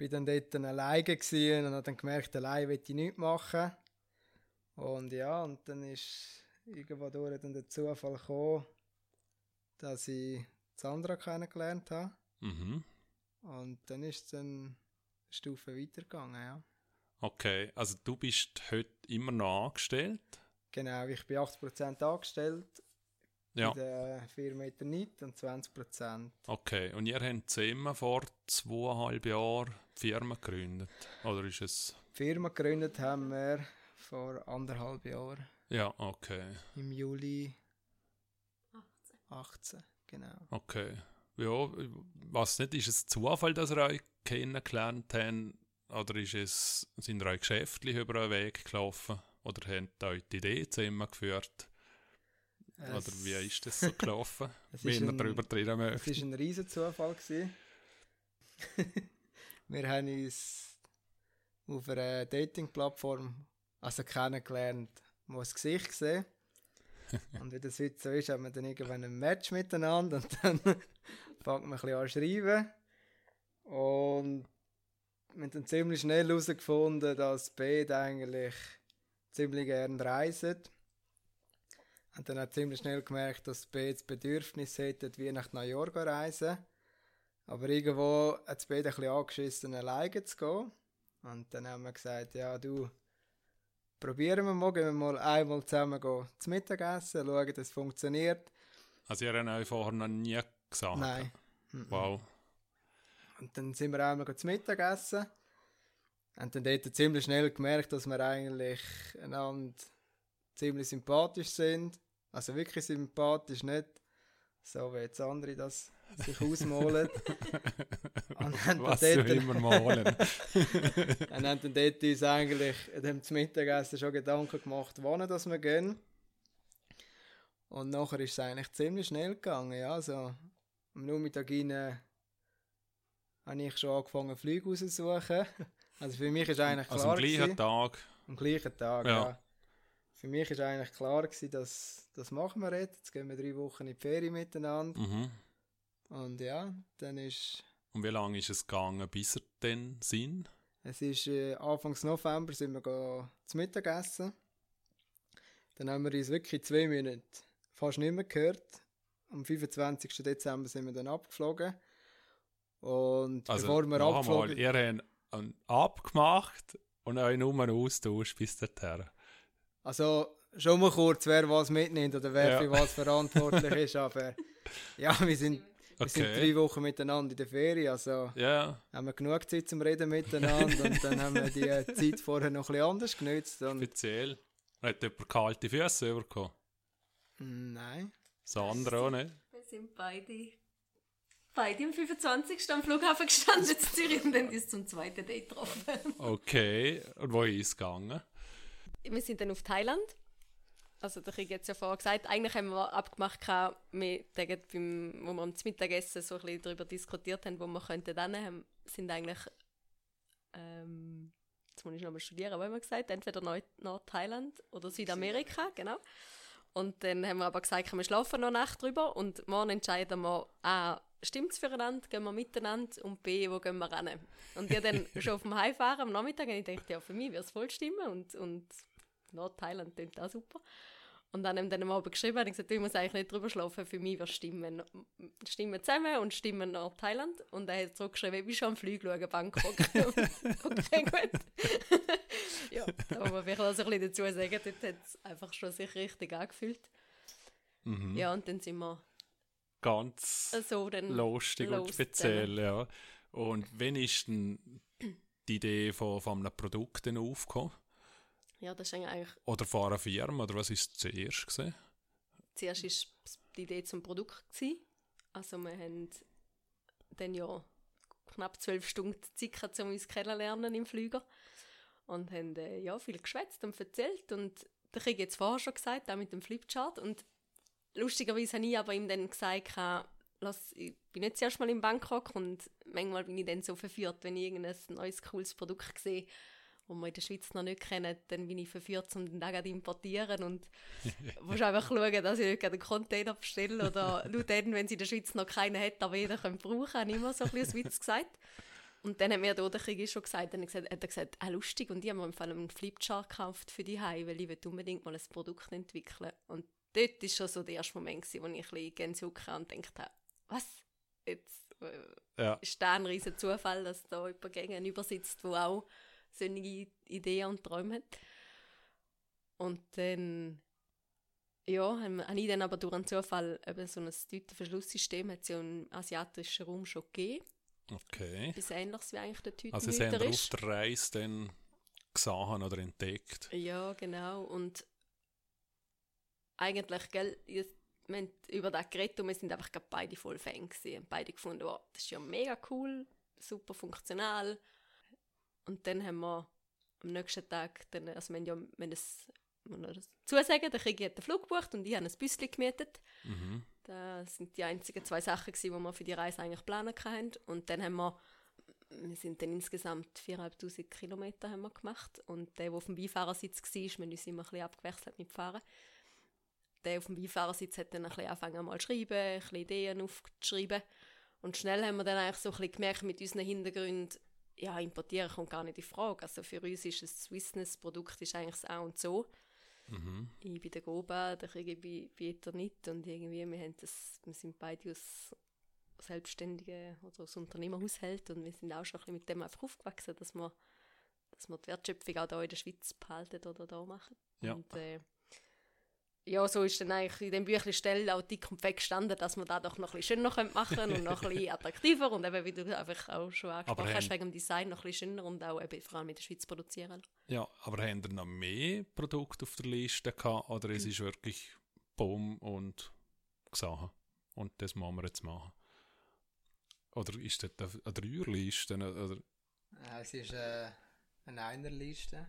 Speaker 1: bin dann dort dann alleine gewesen und habe dann gemerkt, allein will ich nichts machen. Und ja, und dann ist irgendwo durch dann der Zufall gekommen, dass ich Sandra kennengelernt habe.
Speaker 2: Mhm.
Speaker 1: Und dann ist es dann eine Stufe weitergegangen, ja.
Speaker 2: Okay, also du bist heute immer noch angestellt?
Speaker 1: Genau, ich bin 80% angestellt
Speaker 2: Ja.
Speaker 1: in der Firma Eternit und 20%
Speaker 2: Okay, und ihr habt zusammen vor zweieinhalb Jahren Firma gegründet? Oder ist es...
Speaker 1: Die Firma gegründet haben wir vor anderthalb Jahren,
Speaker 2: Ja, okay,
Speaker 1: im Juli 18, genau.
Speaker 2: okay. Ja, weiß nicht, ist es Zufall, dass ihr euch kennengelernt habt? Oder ist es, sind ihr euch geschäftlich über einen Weg gelaufen? Oder habt ihr euch die Idee zusammengeführt? Oder wie ist das so gelaufen? <laughs>
Speaker 1: es
Speaker 2: Wenn
Speaker 1: ist
Speaker 2: ihr
Speaker 1: ein-
Speaker 2: darüber reden
Speaker 1: Es
Speaker 2: möchtet.
Speaker 1: war ein riesen Zufall. <laughs> wir haben uns auf einer Dating-Plattform also kennengelernt, wo das Gesicht gesehen. <laughs> Und wie das heute so ist, haben wir dann irgendwann ein Match miteinander und dann <laughs> fängt man ein bisschen an zu schreiben. Und wir haben dann ziemlich schnell herausgefunden, dass beide eigentlich ziemlich gerne reisen. Und dann hat ziemlich schnell gemerkt, dass beide das Bedürfnis hätten, wie nach New York zu reisen. Aber irgendwo hat es beide ein bisschen angeschissen, alleine zu gehen. Und dann haben wir gesagt, ja du, probieren wir mal, gehen wir mal einmal zusammen gehen, zum Mittagessen, schauen, dass es funktioniert.
Speaker 2: Also ihr habt euch vorher noch nie gesagt?
Speaker 1: Nein.
Speaker 2: Wow.
Speaker 1: Und dann sind wir einmal zum Mittagessen. Und dann dort ziemlich schnell gemerkt, dass wir eigentlich einander ziemlich sympathisch sind. Also wirklich sympathisch, nicht so wie jetzt andere das sich ausmalen. <laughs> Und haben
Speaker 2: Was
Speaker 1: dort,
Speaker 2: immer malen. <laughs>
Speaker 1: und haben dann dort uns eigentlich dem zum Mittagessen schon Gedanken gemacht, wann das wir gehen. Und nachher ist es eigentlich ziemlich schnell gegangen. Ja, also am Nachmittag rein habe ich schon angefangen, Flüge rauszusuchen. Also für mich ist eigentlich
Speaker 2: Also
Speaker 1: klar
Speaker 2: am gleichen Tag.
Speaker 1: am gleichen Tag,
Speaker 2: Ja.
Speaker 1: ja. Für mich ist eigentlich klar gewesen, dass das machen wir jetzt. Jetzt gehen wir drei Wochen in die Ferien miteinander.
Speaker 2: Mhm.
Speaker 1: Und ja, dann ist
Speaker 2: Und wie lange ist es gegangen, bis ihr dann sind?
Speaker 1: Es ist äh, Anfangs November sind wir go zu Mittagessen. Dann haben wir uns wirklich zwei Minuten fast nicht mehr gehört. Am 25. Dezember sind wir dann abgeflogen. Und
Speaker 2: Also
Speaker 1: bevor wir
Speaker 2: noch
Speaker 1: abgeflogen
Speaker 2: ihr habt einen abgemacht und euch nur austauscht bis dorthin.
Speaker 1: Also schon mal kurz, wer was mitnimmt oder wer
Speaker 2: Ja.
Speaker 1: für was verantwortlich ist. Aber <laughs> ja, wir sind, wir sind
Speaker 2: Okay.
Speaker 1: drei Wochen miteinander in der Ferien. Also
Speaker 2: Ja,
Speaker 1: haben wir genug Zeit zum Reden miteinander. und dann haben wir die <laughs> Zeit vorher noch ein bisschen anders genutzt. Und,
Speaker 2: speziell. Hat jemand kalte Füße bekommen?
Speaker 1: nein.
Speaker 2: Das andere auch nicht.
Speaker 3: Wir sind beide, beide am 25. am Flughafen gestanden in Zürich und dann ist zum zweiten Date getroffen.
Speaker 2: Okay, und wo ist es gegangen?
Speaker 3: Wir sind dann auf Thailand. Also, der Krieg hat es ja vorher gesagt, eigentlich haben wir abgemacht, wir, beim, wo wir am Mittagessen so ein bisschen darüber diskutiert haben, wo wir könnten dann haben, sind eigentlich, ähm, jetzt muss ich nochmal studieren, was haben wir gesagt, entweder Nord- Nordthailand oder Südamerika, genau. Und dann haben wir aber gesagt, wir schlafen noch eine Nacht drüber und morgen entscheiden wir, A, stimmt es füreinander, gehen wir miteinander und B, wo gehen wir rein. Und ich dann <laughs> schon auf dem Heimfahren am Nachmittag und ich dachte, ja, für mich wird es voll stimmen und, und Nordthailand klingt auch super. Und dann haben wir dann am Abend geschrieben und ich gesagt, du musst eigentlich nicht drüber schlafen, für mich wird stimmen. Stimmen zusammen und stimmen nach Thailand. Und er hat zurückgeschrieben, ich bin schon am Flug schauen, Bangkok. <laughs> okay, gut. <laughs> ja, da muss man vielleicht so ein bisschen dazu sagen, dort hat es einfach schon sich richtig angefühlt.
Speaker 2: Mhm.
Speaker 3: Ja, und dann sind wir
Speaker 2: Ganz
Speaker 3: so dann
Speaker 2: lustig und speziell, ja. Und wann ist denn die Idee von, von einem Produkt aufgekommen?
Speaker 3: Ja, das ist eigentlich,
Speaker 2: Oder einer Firma? Oder was ist zuerst gewesen?
Speaker 3: zuerst war die Idee zum Produkt. Gewesen. Also wir haben dann ja knapp zwölf Stunden Zeit um uns kennenlernen im Flüger. Und haben äh, ja, viel geschwätzt und erzählt. Und das habe ich jetzt vorher schon gesagt, auch mit dem Flipchart. Und lustigerweise habe ich aber ihm dann gesagt, lass, ich bin jetzt erst mal in Bangkok und manchmal bin ich dann so verführt, wenn ich irgendein neues, cooles Produkt sehe, das wir in der Schweiz noch nicht kennen, dann bin ich verführt, um den zu importieren und <laughs> muss einfach schauen, dass ich nicht einen Container bestelle oder <laughs> nur dann, wenn sie in der Schweiz noch keinen hat, aber jeder kann brauchen, habe ich immer so ein bisschen Witz gesagt. Und dann hat mir der Krieg schon gesagt, dann hat er gesagt, ah, lustig, und ich habe mir im Fall einen Flipchart gekauft für die Hause, weil ich unbedingt mal ein Produkt entwickeln Und dort war schon so der erste Moment, wo ich ein bisschen Gänsehaut und gedacht habe, was? Jetzt äh, ja. ist da ein riesen Zufall, dass da jemand gegenüber sitzt, der auch solche Ideen und Träume hat. Und dann ja, habe ich dann aber durch einen Zufall eben so ein Tütenverschlusssystem hat es ja im asiatischen Raum schon gegeben.
Speaker 2: Okay.
Speaker 3: Etwas ähnliches wie eigentlich der Tütenhüter
Speaker 2: Also sie haben auf der Reise dann gesehen oder entdeckt.
Speaker 3: Ja, genau. Und eigentlich, gell, wir haben über das geredet und wir sind einfach beide voll Fan gewesen. Beide gefunden, oh, das ist ja mega cool, super funktional. Und dann haben wir am nächsten Tag, dann, also wir haben ja, wir haben das, das zusagen, der Krieg hat den Flug gebucht und ich habe ein Büsschen gemietet. Mhm. Das sind die einzigen zwei Sachen, die wir für die Reise eigentlich planen können. Und dann haben wir, wir sind dann insgesamt 4'500 Kilometer haben wir gemacht. Und der, der auf dem Beifahrersitz war, wir haben uns immer ein bisschen abgewechselt mit Fahren. Der auf dem Beifahrersitz hat dann ein bisschen angefangen mal zu schreiben, ein bisschen Ideen aufzuschreiben. Und schnell haben wir dann eigentlich so ein bisschen gemerkt mit unseren Hintergründen, ja, importieren kommt gar nicht in Frage. Also für uns ist ein Swissness-Produkt eigentlich das A und so. Mhm. Ich bin der Goba, der kriege ich bei nicht. Und irgendwie, wir, haben das, wir sind beide aus Selbstständigen oder aus Unternehmerhaushalt und wir sind auch schon ein bisschen mit dem einfach aufgewachsen, dass wir, dass wir die Wertschöpfung auch hier in der Schweiz behalten oder da machen. Ja. Und, äh, ja, so ist dann eigentlich in dem Büchlein auch dick und fett gestanden, dass man da doch noch ein bisschen schöner machen könnte und noch ein bisschen <laughs> attraktiver und eben, wie du einfach auch schon angesprochen aber hast, wegen dem Design noch ein bisschen schöner und auch eben vor allem in der Schweiz produzieren.
Speaker 2: Ja, aber haben ihr noch mehr Produkte auf der Liste gehabt oder mhm. es ist wirklich Boom und Sachen und das müssen wir jetzt machen? Oder ist das eine Dreierliste? Oder?
Speaker 1: Ja, es war äh, eine Einerliste.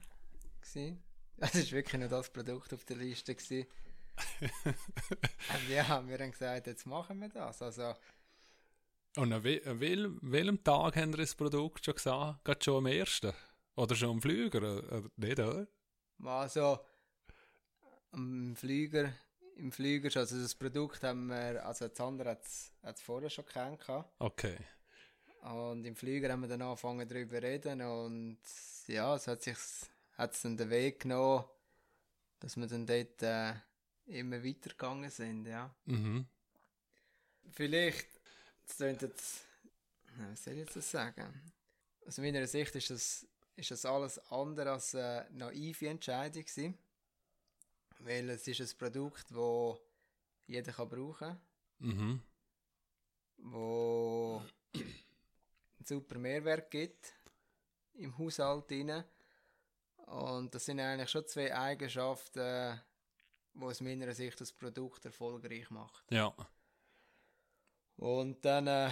Speaker 1: Gewesen. Es war wirklich nicht das Produkt auf der Liste. Gewesen. <laughs> ja, wir haben gesagt, jetzt machen wir das. Also,
Speaker 2: und an, wel, an wel, welchem Tag haben wir das Produkt schon gesagt? Gerade schon am ersten? Oder schon am Flüger? Oder nicht, oder?
Speaker 1: Also, am Flüger, im Flüger schon. Also das Produkt haben wir, also das andere hat es vorher schon kennengelernt.
Speaker 2: Okay.
Speaker 1: Und im Flüger haben wir dann angefangen darüber zu reden und ja, es hat sich hat es dann den Weg genommen, dass wir dann dort äh, immer weitergegangen sind, ja.
Speaker 2: Mhm.
Speaker 1: Vielleicht, das klingt jetzt, was soll ich jetzt das sagen? Aus meiner Sicht ist das, ist das alles andere als eine naive Entscheidung gewesen, weil es ist ein Produkt, das jeder kann brauchen
Speaker 2: mhm.
Speaker 1: wo einen super Mehrwert gibt im Haushalt rein. Und das sind eigentlich schon zwei Eigenschaften, die aus meiner Sicht das Produkt erfolgreich macht.
Speaker 2: Ja.
Speaker 1: Und dann, äh,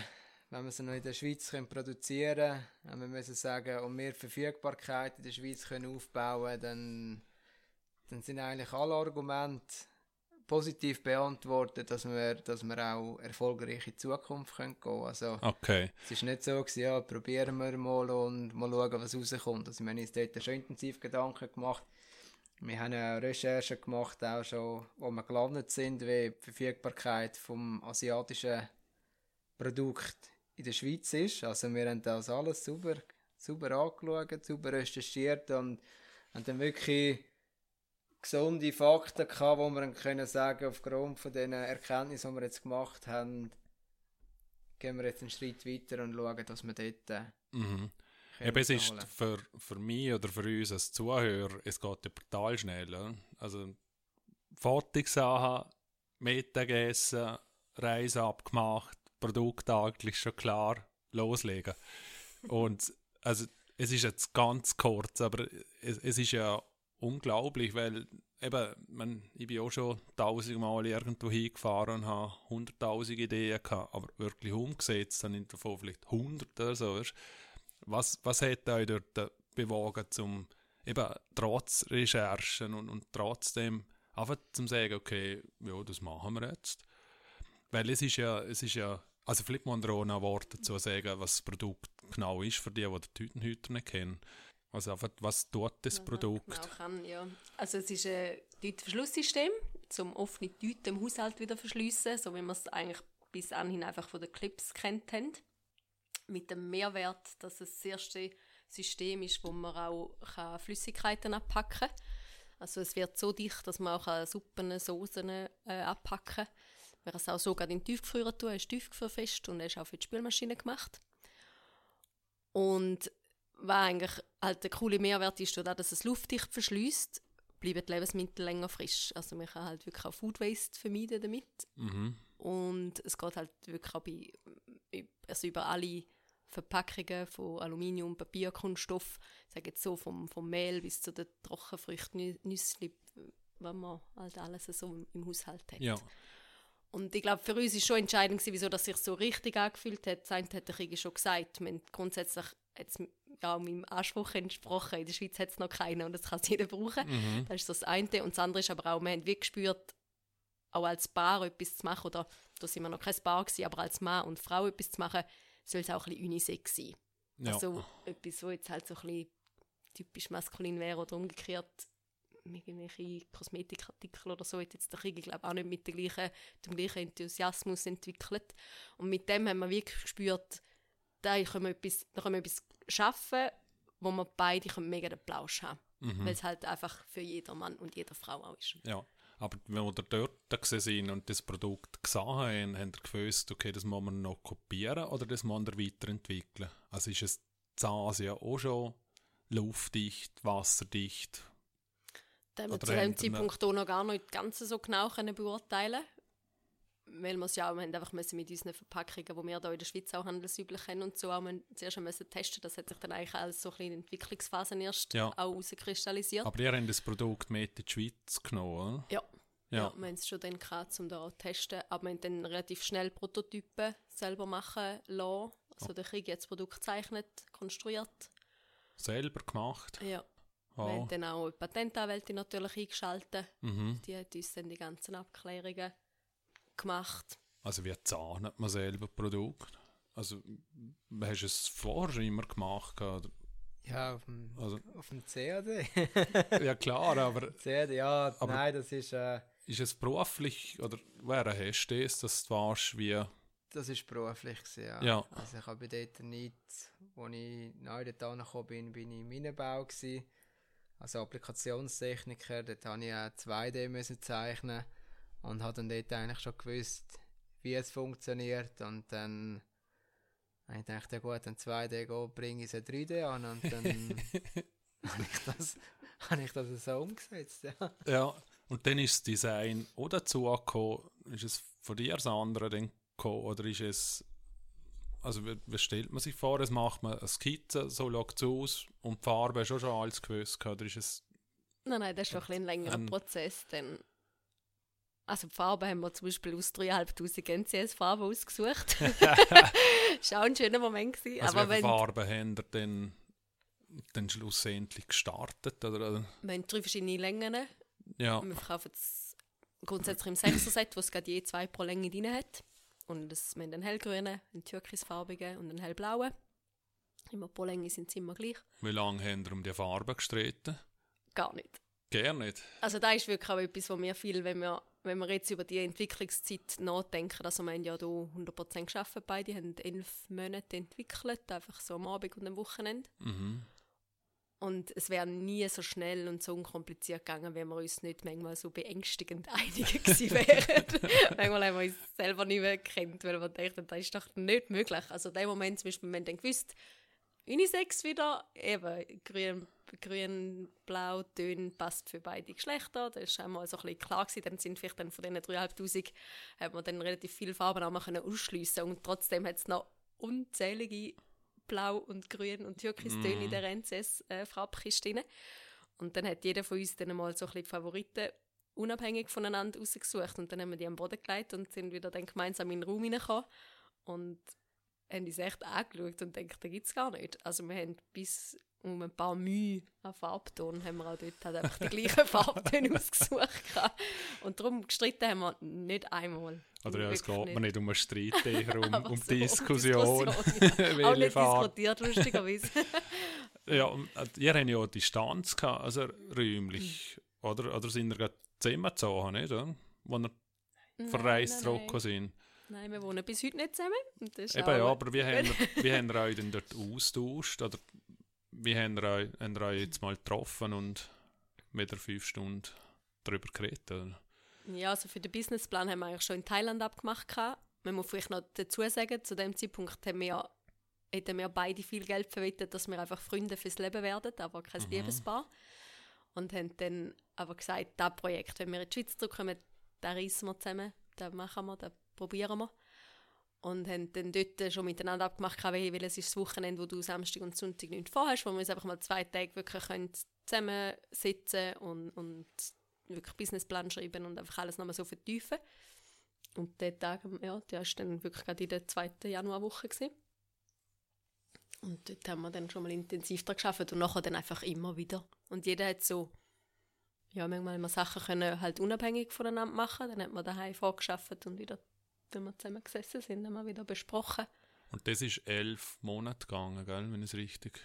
Speaker 1: wenn wir sie noch in der Schweiz können produzieren können, wir müssen sagen, um mehr Verfügbarkeit in der Schweiz können aufbauen dann, dann sind eigentlich alle Argumente positiv beantwortet, dass wir, dass wir auch erfolgreich in die Zukunft können gehen Also,
Speaker 2: okay.
Speaker 1: es ist nicht so gewesen, ja, probieren wir mal und mal schauen, was rauskommt. Also, wir haben uns dort schon intensiv Gedanken gemacht, wir haben auch Recherchen gemacht, auch schon, wo wir gelandet sind, wie die Verfügbarkeit vom asiatischen Produkt in der Schweiz ist. Also wir haben das alles super, super angeschaut, super recherchiert und haben dann wirklich gesunde Fakten gehabt, wo wir dann können sagen, aufgrund von den Erkenntnissen, die wir jetzt gemacht haben, gehen wir jetzt einen Schritt weiter und schauen, dass wir dort
Speaker 2: mhm. Eben, es ist für, für mich oder für uns als Zuhörer, es geht ja brutal schnell. Ja? Also, Fotosachen, Mittagessen, Reise abgemacht, Produkt eigentlich schon klar, loslegen. Und also, es ist jetzt ganz kurz, aber es, es ist ja unglaublich, weil eben, man, ich bin auch schon tausendmal irgendwo hingefahren und habe hunderttausend Ideen gehabt, aber wirklich umgesetzt habe ich davon vielleicht hundert oder so. Was, was hat euch dort bewogen, zum eben trotz Recherchen und, und trotzdem einfach zu sagen, okay, ja, das machen wir jetzt. Weil es ist ja, es ist ja, also vielleicht muss man auch noch Worte dazu sagen, was das Produkt genau ist, für die, die die Tütenhüter nicht kennen. Also einfach, was tut das was Produkt?
Speaker 3: Genau kann, ja. Also es ist ein Tütenverschlusssystem, um offene Tüten im Haushalt wieder verschliessen, so wie man es eigentlich bis anhin einfach von den Clips kennt haben. Mit dem Mehrwert, dass es das erste System ist, wo man auch Flüssigkeiten abpacken kann. Also es wird so dicht, dass man auch Suppen, Soßen äh, abpacken kann. Man kann es auch so in den Tiefgefrier tun, ist tiefgefrierfest und er ist auch für die Spülmaschine gemacht. Und was eigentlich halt der coole Mehrwert ist, dass es luftdicht verschließt, bleiben die Lebensmittel länger frisch. Also man kann halt wirklich auch Food Waste vermeiden damit. Mhm. Und es geht halt wirklich auch bei, also über alle Verpackungen von Aluminium, Papier, Kunststoff, sage jetzt so vom, vom Mehl bis zu den Trockenfrüchten, Nüsse, was man halt alles so im Haushalt hat. Ja. Und ich glaube, für uns war schon entscheidend, wieso das sich so richtig angefühlt hat. Das eine hat der Krieg schon gesagt. Wir grundsätzlich jetzt, ja, meinem Anspruch entsprochen. In der Schweiz hat es noch keinen und das kann jeder brauchen. Mhm. Das ist das eine. Und das andere ist aber auch, wir haben wie gespürt, auch als Paar etwas zu machen, oder da sind wir noch kein Paar gewesen, aber als Mann und Frau etwas zu machen, soll es auch ein bisschen unisex sein. Ja. Also etwas, wo jetzt halt so ein bisschen typisch maskulin wäre oder umgekehrt irgendwelche Kosmetikartikel oder so, hat jetzt der Krieg, glaube auch nicht mit dem gleichen, dem gleichen Enthusiasmus entwickelt. Und mit dem haben wir wirklich gespürt, da können wir etwas, da können wir etwas schaffen, wo wir beide mega den Plausch haben. Mhm. Weil es halt einfach für jeder Mann und jede Frau auch ist.
Speaker 2: Ja, aber wenn wir dort sind und das Produkt gesehen haben, haben wir gewusst, okay, das muss man noch kopieren oder das muss man weiterentwickeln. Also ist es in ja auch schon luftdicht, wasserdicht?
Speaker 3: Da haben wir zu dem Zeitpunkt auch noch gar nicht ganz so genau können beurteilen weil wir es ja auch wir haben einfach müssen mit unseren Verpackungen, die wir hier in der Schweiz auch handelsüblich haben und so, auch zuerst müssen testen. Das hat sich dann eigentlich als so eine Entwicklungsphase erst ja. auch herauskristallisiert.
Speaker 2: Aber ihr habt das Produkt mit in die Schweiz genommen, oder?
Speaker 3: Ja. Ja. ja, wir haben es schon dann gehabt, um da zu testen, aber wir haben dann relativ schnell Prototypen selber machen lassen. Also der Krieg jetzt das Produkt gezeichnet, konstruiert.
Speaker 2: Selber gemacht?
Speaker 3: Ja. Oh. Wir haben dann auch die Patentanwältin natürlich eingeschaltet. Mhm. Die hat uns dann die ganzen Abklärungen gemacht.
Speaker 2: Also wie zahnt man selber Produkt? Also hast du es vorher immer gemacht? Oder?
Speaker 1: Ja, auf dem, also, auf dem CAD. <laughs>
Speaker 2: ja klar, aber... <laughs>
Speaker 1: CAD, ja, aber nein, das ist... Äh,
Speaker 2: ist es beruflich, oder wer hast du das, dass du warst wie...
Speaker 1: Das war beruflich, ja. ja. Also ich habe dort nicht, als ich neu dort angekommen bin, bin ich im Minenbau gewesen. Also Applikationstechniker, dort musste ich auch 2D müssen zeichnen und habe dann dort eigentlich schon gewusst, wie es funktioniert. Und dann habe ich gedacht, ja gut, dann 2D go, bringe ich es 3D an und dann <laughs> habe ich das, habe ich das so umgesetzt, ja.
Speaker 2: Ja, und dann ist das Design auch dazu gekommen, ist es von dir das andere dann gekommen, oder ist es, also wie, wie, stellt man sich vor, es macht man eine Skizze, so schaut es aus und die Farbe ist auch schon alles gewusst, oder ist es...
Speaker 3: Nein, nein, das ist schon ein, ein längerer Prozess, dann also die Farbe haben wir zum Beispiel aus 3'500 NCS-Farben ausgesucht. <laughs> das war auch ein schöner Moment. Gewesen.
Speaker 2: Also Aber welche wenn Farben haben ihr denn, denn schlussendlich gestartet? Oder?
Speaker 3: Wir haben drei verschiedene Längen. Ja. Wir verkaufen es grundsätzlich im 6er-Set, wo es gerade je zwei pro Länge drin hat. Und das, wir haben einen hellgrünen, einen türkisfarbigen und einen hellblauen. Immer pro Länge sind sie immer gleich.
Speaker 2: Wie lange haben wir um die Farbe gestritten?
Speaker 3: Gar nicht.
Speaker 2: Gerne nicht.
Speaker 3: Also da ist wirklich auch etwas, was mir viel, wenn wir wenn wir jetzt über die Entwicklungszeit nachdenken, also wir haben ja hier 100% geschafft, beide haben elf Monate entwickelt, einfach so am Abend und am Wochenende. Mhm. Und es wäre nie so schnell und so unkompliziert gegangen, wenn wir uns nicht manchmal so beängstigend <laughs> einig gewesen wären. <laughs> manchmal haben wir uns selber nicht mehr gekannt, weil wir dachten, das ist doch nicht möglich. Also in dem Moment zum Beispiel, wir haben dann gewusst, Unisex wieder, eben grün, grün blau Töne passt für beide Geschlechter. Das war einmal so ein bisschen klar gewesen. Dann sind vielleicht dann von diesen 3'500 hat man dann relativ viele Farben auch mal ausschliessen und trotzdem hat es noch unzählige Blau und Grün und Türkistöne mm. in der NCS äh, Und dann hat jeder von uns dann mal so ein bisschen die Favoriten unabhängig voneinander ausgesucht und dann haben wir die am Boden gelegt und sind wieder dann gemeinsam in den Raum hineingekommen und haben uns echt angeschaut und denkt, da gibt es gar nicht. Also wir haben bis um ein paar Mühe an Farbton haben wir auch dort halt einfach die gleichen <laughs> Farbtöne ausgesucht. Und darum gestritten haben wir nicht einmal.
Speaker 2: Oder ja, es geht
Speaker 3: nicht.
Speaker 2: mir nicht um einen Streit, eher <laughs> um, um
Speaker 3: so,
Speaker 2: Diskussion.
Speaker 3: Diskussion, ja. <laughs> Auch nicht
Speaker 2: Farbe.
Speaker 3: diskutiert, lustigerweise.
Speaker 2: Ja, äh, ihr habt ja Distanz gehabt, also räumlich. Oder, oder sind ihr gerade zusammengezogen, nicht? Oder? Wo ihr verreist
Speaker 3: nein, nein.
Speaker 2: zurück sind?
Speaker 3: Nein, wir wohnen bis heute nicht zusammen. Und das ist
Speaker 2: Eben ja, aber wie haben, <laughs> wie haben euch denn dort austauscht? Oder wie haben euch, habt ihr euch jetzt mal getroffen und wieder fünf Stunden darüber geredet? Oder?
Speaker 3: Ja, also für den Businessplan haben wir eigentlich schon in Thailand abgemacht. Man muss vielleicht noch dazu sagen, zu dem Zeitpunkt haben wir, ja- hätten wir beide viel Geld verwettet, dass wir einfach Freunde fürs Leben werden, aber kein Liebespaar. Und haben dann aber gesagt, das Projekt, wenn wir in die Schweiz zurückkommen, das reissen wir zusammen, das machen wir, das probieren wir. Und haben dann dort schon miteinander abgemacht, weil es ist das Wochenende, wo du Samstag und Sonntag nichts vorhast, wo wir uns einfach mal zwei Tage wirklich können zusammensitzen und, und wirklich Businessplan schreiben und einfach alles nochmal so vertiefen. Und der Tag, ja, der war dann wirklich gerade in der zweiten Januarwoche. Gewesen. Und dort haben wir dann schon mal intensiv daran gearbeitet und nachher dann einfach immer wieder. Und jeder hat so, ja, manchmal haben Sachen können halt unabhängig voneinander machen, dann hat man daheim vorgeschafft und wieder, wenn wir zusammen gesessen sind, haben wir wieder besprochen.
Speaker 2: Und das ist elf Monate gegangen, gell, wenn ich es richtig...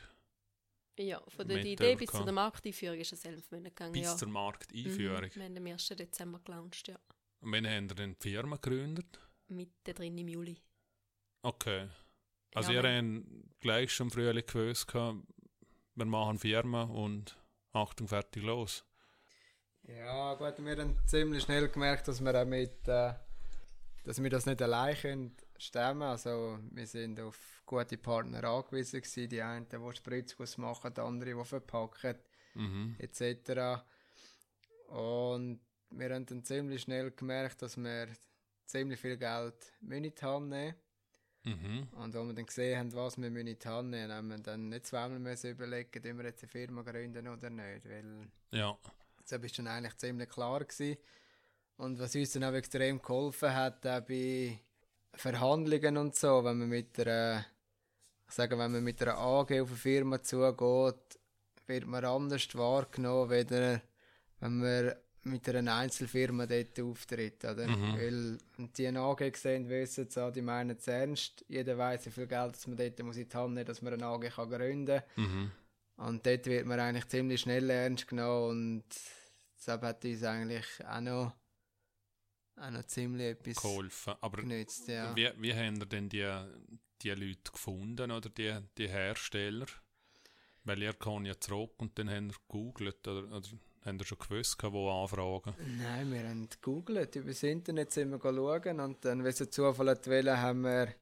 Speaker 3: Ja, von der Idee bis
Speaker 2: Vulkan.
Speaker 3: zu der Markteinführung ist es elf Monate gegangen.
Speaker 2: Bis
Speaker 3: ja.
Speaker 2: zur Markteinführung.
Speaker 3: Mhm. Wir haben am 1. Dezember gelauncht, ja.
Speaker 2: Und wann habt ihr denn die Firma gegründet?
Speaker 3: Mitte drin im Juli.
Speaker 2: Okay. Also
Speaker 3: Ja,
Speaker 2: ihr
Speaker 3: wir-
Speaker 2: habt gleich schon frühling gewusst, wir machen Firma und Achtung, fertig, los.
Speaker 1: Ja, gut, wir haben ziemlich schnell gemerkt, dass wir auch mit, äh, dass wir das nicht allein können stemmen. Also wir sind auf gute Partner angewiesen gewesen. Die einen, die Spritzguss machen, die anderen, die verpacken,
Speaker 2: Mhm.
Speaker 1: etc. Und wir haben dann ziemlich schnell gemerkt, dass wir ziemlich viel Geld in die Hand nehmen
Speaker 2: Mhm.
Speaker 1: Und als wir dann gesehen haben, was wir in die Hand nehmen, haben wir dann nicht zweimal müssen überlegen, ob wir jetzt eine Firma gründen oder nicht. Weil
Speaker 2: Ja.
Speaker 1: das war dann eigentlich ziemlich klar. Gewesen. Und was uns dann auch extrem geholfen hat, auch bei Verhandlungen und so, wenn man mit einer, ich sage, wenn man mit einer AG auf eine Firma zugeht, wird man anders wahrgenommen, weder wenn man mit einer Einzelfirma dort auftritt. Oder?
Speaker 2: Mhm.
Speaker 1: Weil wenn die eine AG sehen, wissen sie, ah, die meinen es ernst. Jeder weiß, wie viel Geld dass man dort muss in die Hand nehmen dass man eine AG kann gründen kann.
Speaker 2: Mhm.
Speaker 1: Und dort wird man eigentlich ziemlich schnell ernst genommen und das hat uns eigentlich auch noch, auch noch ziemlich etwas
Speaker 2: Geholfen. Aber
Speaker 1: genützt. Ja.
Speaker 2: wie, wie haben ihr denn die, die Leute gefunden oder die, die Hersteller? Weil ihr kann ja zurück und dann haben ihr gegoogelt oder, oder haben ihr schon gewusst, wo anfragen?
Speaker 1: Nein, wir haben gegoogelt, über das Internet sind wir schauen und dann, wie es ein Zufall hat wollen, haben wir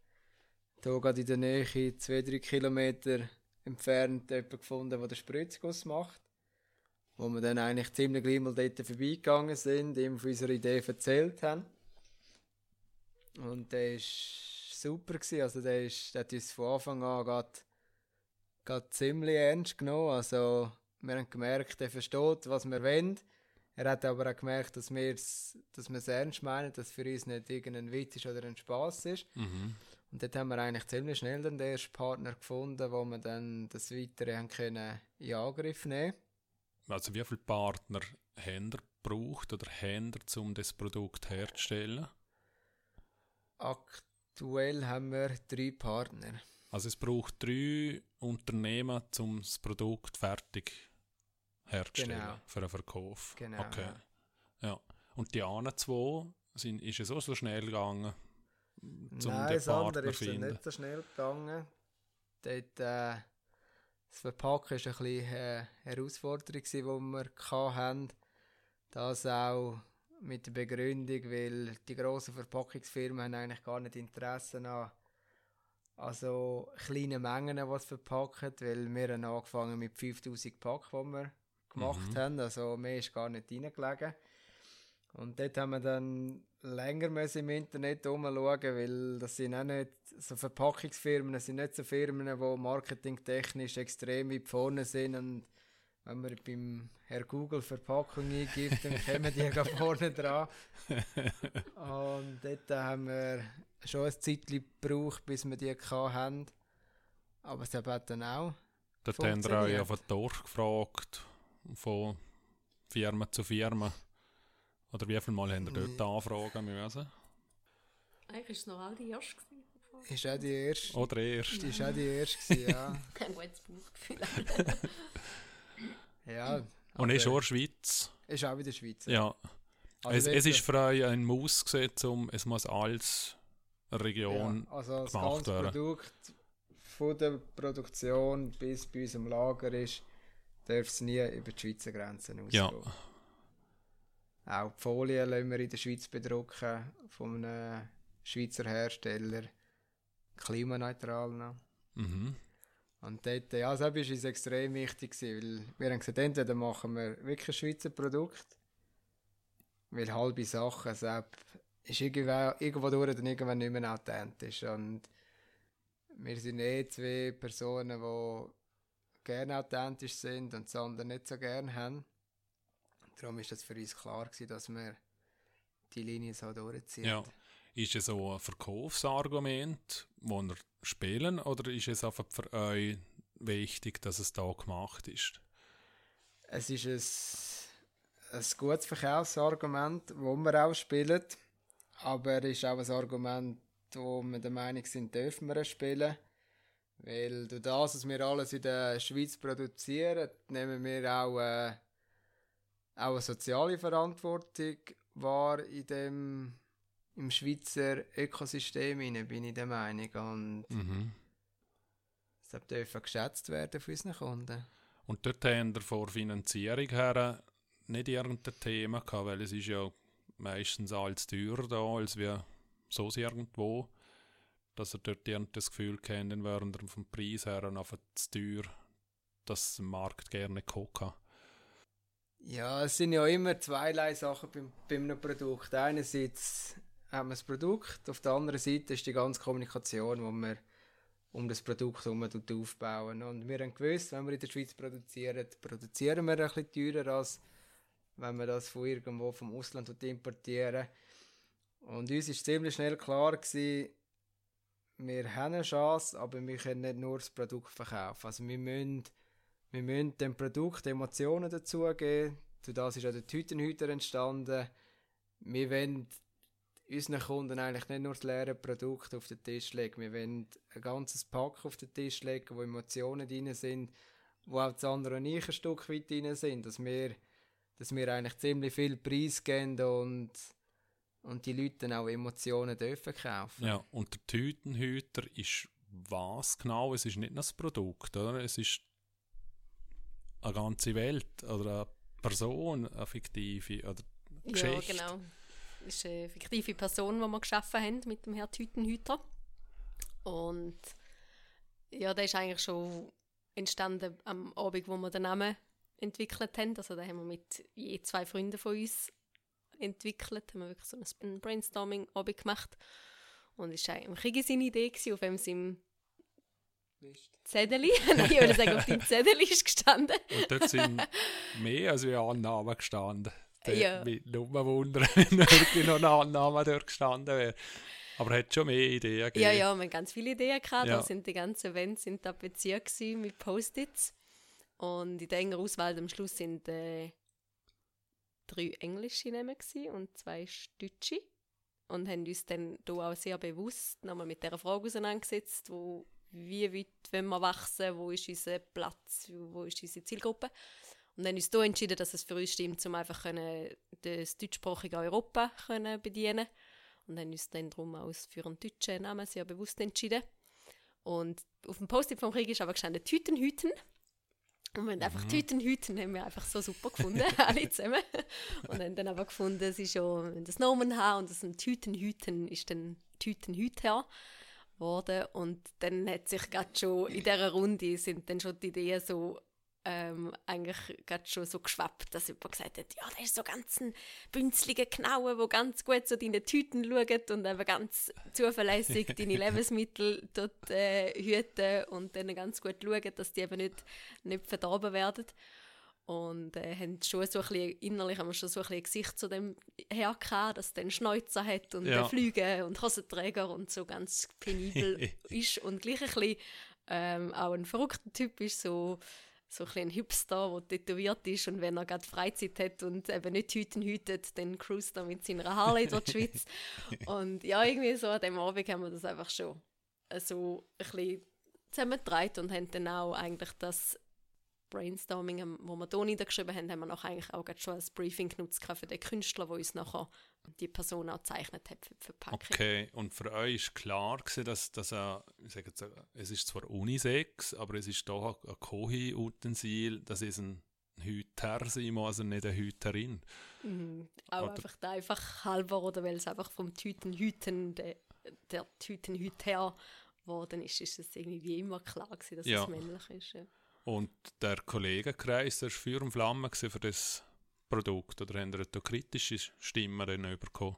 Speaker 1: hier gerade in der Nähe, zwei, drei Kilometer entfernt, jemanden gefunden, der den Spritzguss macht. Wo wir dann eigentlich ziemlich gleich mal dort vorbeigegangen sind, ihm von unserer Idee erzählt haben. Und der war super, gewesen. also der, ist, der hat uns von Anfang an gerade, gerade ziemlich ernst genommen. Also wir haben gemerkt, er versteht, was wir wollen. Er hat aber auch gemerkt, dass wir es dass ernst meinen, dass für uns nicht irgendein Witz ist oder ein Spaß ist.
Speaker 2: Mhm.
Speaker 1: Und dort haben wir eigentlich ziemlich schnell den ersten Partner gefunden, wo wir dann das Weitere haben können in Angriff nehmen
Speaker 2: Also wie viele Partner haben ihr gebraucht oder haben ihr, um das Produkt herzustellen?
Speaker 1: Aktuell haben wir drei Partner.
Speaker 2: Also es braucht drei Unternehmen, um das Produkt fertig herzustellen
Speaker 1: Genau.
Speaker 2: für einen Verkauf.
Speaker 1: Genau,
Speaker 2: Okay.
Speaker 1: ja.
Speaker 2: Und die anderen zwei sind, ist es auch so schnell gegangen, zum
Speaker 1: Nein, das andere ist nicht so schnell gegangen. Dort, äh, das Verpacken war ein bisschen äh, Herausforderung, die wir hatten. Das auch mit der Begründung, weil die grossen Verpackungsfirmen haben eigentlich gar nicht Interesse an also kleine Mengen, die sie verpacken, weil wir haben angefangen mit 5000 Pack, die wir gemacht
Speaker 2: Mhm.
Speaker 1: haben, also mehr ist gar nicht reingelegen. Und dort haben wir dann länger müssen im Internet umschauen, weil das sind auch nicht so Verpackungsfirmen, das sind nicht so Firmen, die marketingtechnisch extrem weit vorne sind und wenn man beim Herr Google Verpackung eingibt, dann kommen die ga <laughs> vorne dran. Und dort haben wir schon ein Zeitchen gebraucht, bis wir die hatten. Aber es hat dann auch.
Speaker 2: Dort haben wir euch einfach durchgefragt, von Firma zu Firma. Oder wie viele Mal haben ihr dort anfragen müssen?
Speaker 3: Eigentlich war es noch all die erste.
Speaker 1: Ist auch die erste.
Speaker 2: Oder erste.
Speaker 1: Ist auch die erste, ja. <laughs>
Speaker 3: Ein gutes Bauchgefühl. <laughs>
Speaker 1: ja.
Speaker 2: Und ist auch Schweiz.
Speaker 1: Ist auch wieder Schweiz.
Speaker 2: Ja. Also es, es ist euch ein Muss gesetzt, um es muss als Region
Speaker 1: ja, also das
Speaker 2: gemacht
Speaker 1: ganze Produkt von der Produktion bis bei uns im Lager ist, darf es nie über die Schweizer Grenzen ausgehen. Ja. Auch die Folien lassen wir in der Schweiz bedrucken von einem Schweizer Hersteller klimaneutral noch. Mhm. Und dort, ja, das war uns extrem wichtig, weil wir haben gesagt, entweder machen wir wirklich ein Schweizer Produkt, weil halbe Sachen, selbst ist irgendwo, irgendwo durch dann irgendwann nicht mehr authentisch. Und wir sind eh zwei Personen, die gerne authentisch sind und das andere nicht so gerne haben. Darum ist es für uns klar gewesen, dass wir die Linie so durchziehen.
Speaker 2: Ja. Ist es so ein Verkaufsargument, das ihr spielen, oder ist es einfach für euch wichtig, dass es da gemacht ist?
Speaker 1: Es ist ein, ein gutes Verkaufsargument, das wir auch spielen, aber es ist auch ein Argument, wo wir der Meinung sind, dürfen wir es spielen. Weil durch das, was wir alles in der Schweiz produzieren, nehmen wir auch, äh, auch eine soziale Verantwortung wahr in dem im Schweizer Ökosystem bin ich der Meinung. Und mhm. das dürfen geschätzt werden von unseren Kunden.
Speaker 2: Und dort haben wir vor Finanzierung her nicht irgendein Thema gehabt, weil es ist ja meistens alles teurer da, als wir so irgendwo, dass er dort das Gefühl kennen, während er vom Preis her einfach zu teuer, dass der Markt gerne gucken
Speaker 1: Ja, es sind ja immer zweierlei Sachen beim, bei einem Produkt. Einerseits haben wir das Produkt, auf der anderen Seite ist die ganze Kommunikation, die wir um das Produkt herum aufbauen. Und wir haben gewusst, wenn wir in der Schweiz produzieren, produzieren wir ein bisschen teurer, als wenn wir das von irgendwo vom Ausland importieren. Und uns war ziemlich schnell klar, gewesen, wir haben eine Chance, aber wir können nicht nur das Produkt verkaufen. Also wir müssen, wir müssen dem Produkt Emotionen dazugeben. Durch das ist auch der Tütenhüter entstanden. Wir wollen unseren Kunden eigentlich nicht nur das leere Produkt auf den Tisch legen. Wir wollen ein ganzes Pack auf den Tisch legen, wo Emotionen drin sind, wo auch das andere und ich ein Stück weit drin sind, dass wir, dass wir eigentlich ziemlich viel Preis geben und, und die Leute dann auch Emotionen dürfen kaufen.
Speaker 2: Ja, und der Tütenhüter ist was genau? Es ist nicht nur das Produkt, oder? Es ist eine ganze Welt oder eine Person, eine fiktive oder Geschichte.
Speaker 3: Ja, genau ist eine fiktive Person, die wir geschaffen haben mit dem Herrn Tütenhüter. Und ja, der ist eigentlich schon entstanden am Abend, wo wir den Namen entwickelt haben. Also da haben wir mit je zwei Freunden von uns entwickelt, haben wir wirklich so ein Brainstorming-Abend gemacht. Und es war eigentlich seine Idee, auf dem seinem Zettel, <laughs> nein, ich würde sagen, auf dem Zettel ist gestanden.
Speaker 2: Und dort sind mehr als wie Annahmen gestanden ja. mich nur wundern, <laughs> wenn wirklich noch ein Annahme dort gestanden wäre. Aber er hat schon mehr Ideen gegeben.
Speaker 3: Ja, ja, wir haben ganz viele Ideen gehabt. Ja. Da sind die ganzen Events sind tapeziert mit Post-its. Und in der engen Auswahl am Schluss sind äh, drei englische Namen und zwei deutsche. Und haben uns dann hier auch sehr bewusst nochmal mit dieser Frage auseinandergesetzt, wo, wie weit wollen wir wachsen, wo ist unser Platz, wo ist unsere Zielgruppe. Und dann ist so entschieden, dass es für uns stimmt, um einfach können, das deutschsprachige Europa können bedienen Und dann ist dann darum aus für einen deutschen Namen sehr bewusst entschieden. Und auf dem Post-it vom Krieg ist aber gestanden Tütenhüten. Und wir haben einfach mhm. Tütenhüten haben wir einfach so super gefunden, <laughs> alle zusammen. Und haben dann aber gefunden, es ist schon das Nomen haben und das ein Tütenhüten ist dann Tütenhüter geworden. Und dann hat sich gerade schon in dieser Runde sind dann schon die Ideen so ähm, eigentlich gerade schon so geschwappt, dass jemand gesagt hat, ja, da ist so ganz ein bünzliger Knaue, der ganz gut so deine Tüten schaut und eben ganz zuverlässig <laughs> deine Lebensmittel dort äh, hüten und dann ganz gut schaut, dass die eben nicht, nicht verdorben werden. Und äh, haben schon so ein bisschen, innerlich haben wir schon so ein, bisschen ein Gesicht zu dem her gehabt, dass der einen Schnäuzer hat und
Speaker 2: Ja.
Speaker 3: ja. Flüge und Hosenträger und so ganz penibel <laughs> ist und gleich ein bisschen ähm, auch ein verrückter Typ ist, so, so ein, bisschen ein Hipster, der tätowiert ist und wenn er gerade Freizeit hat und eben nicht hüten hütet, dann cruist er mit seiner Harley durch die Schweiz. <laughs> Und ja, irgendwie so an dem Abend haben wir das einfach schon äh, so ein bisschen zusammengetragen und haben dann auch eigentlich das Brainstorming, ähm, wo wir hier niedergeschrieben haben, haben wir noch eigentlich auch schon als Briefing genutzt für den Künstler, der uns nachher die Person auch gezeichnet hat für die Verpackung.
Speaker 2: Okay, und für euch ist klar gewesen, dass, dass er, ich sage jetzt, es ist zwar Unisex, aber es ist doch ein Kohi-Utensil, das ist ein Hüter sein muss, also nicht eine Hüterin.
Speaker 3: Mhm. Auch
Speaker 2: Oder-
Speaker 3: einfach einfach halber oder weil es einfach vom Tütenhüten, der, der Tütenhüt her geworden ist, ist es irgendwie wie immer klar gewesen, dass
Speaker 2: Ja.
Speaker 3: es männlich ist. Ja.
Speaker 2: Und der Kollegenkreis, der war Feuer und Flamme für das Produkt, oder haben da kritische Stimmen bekommen?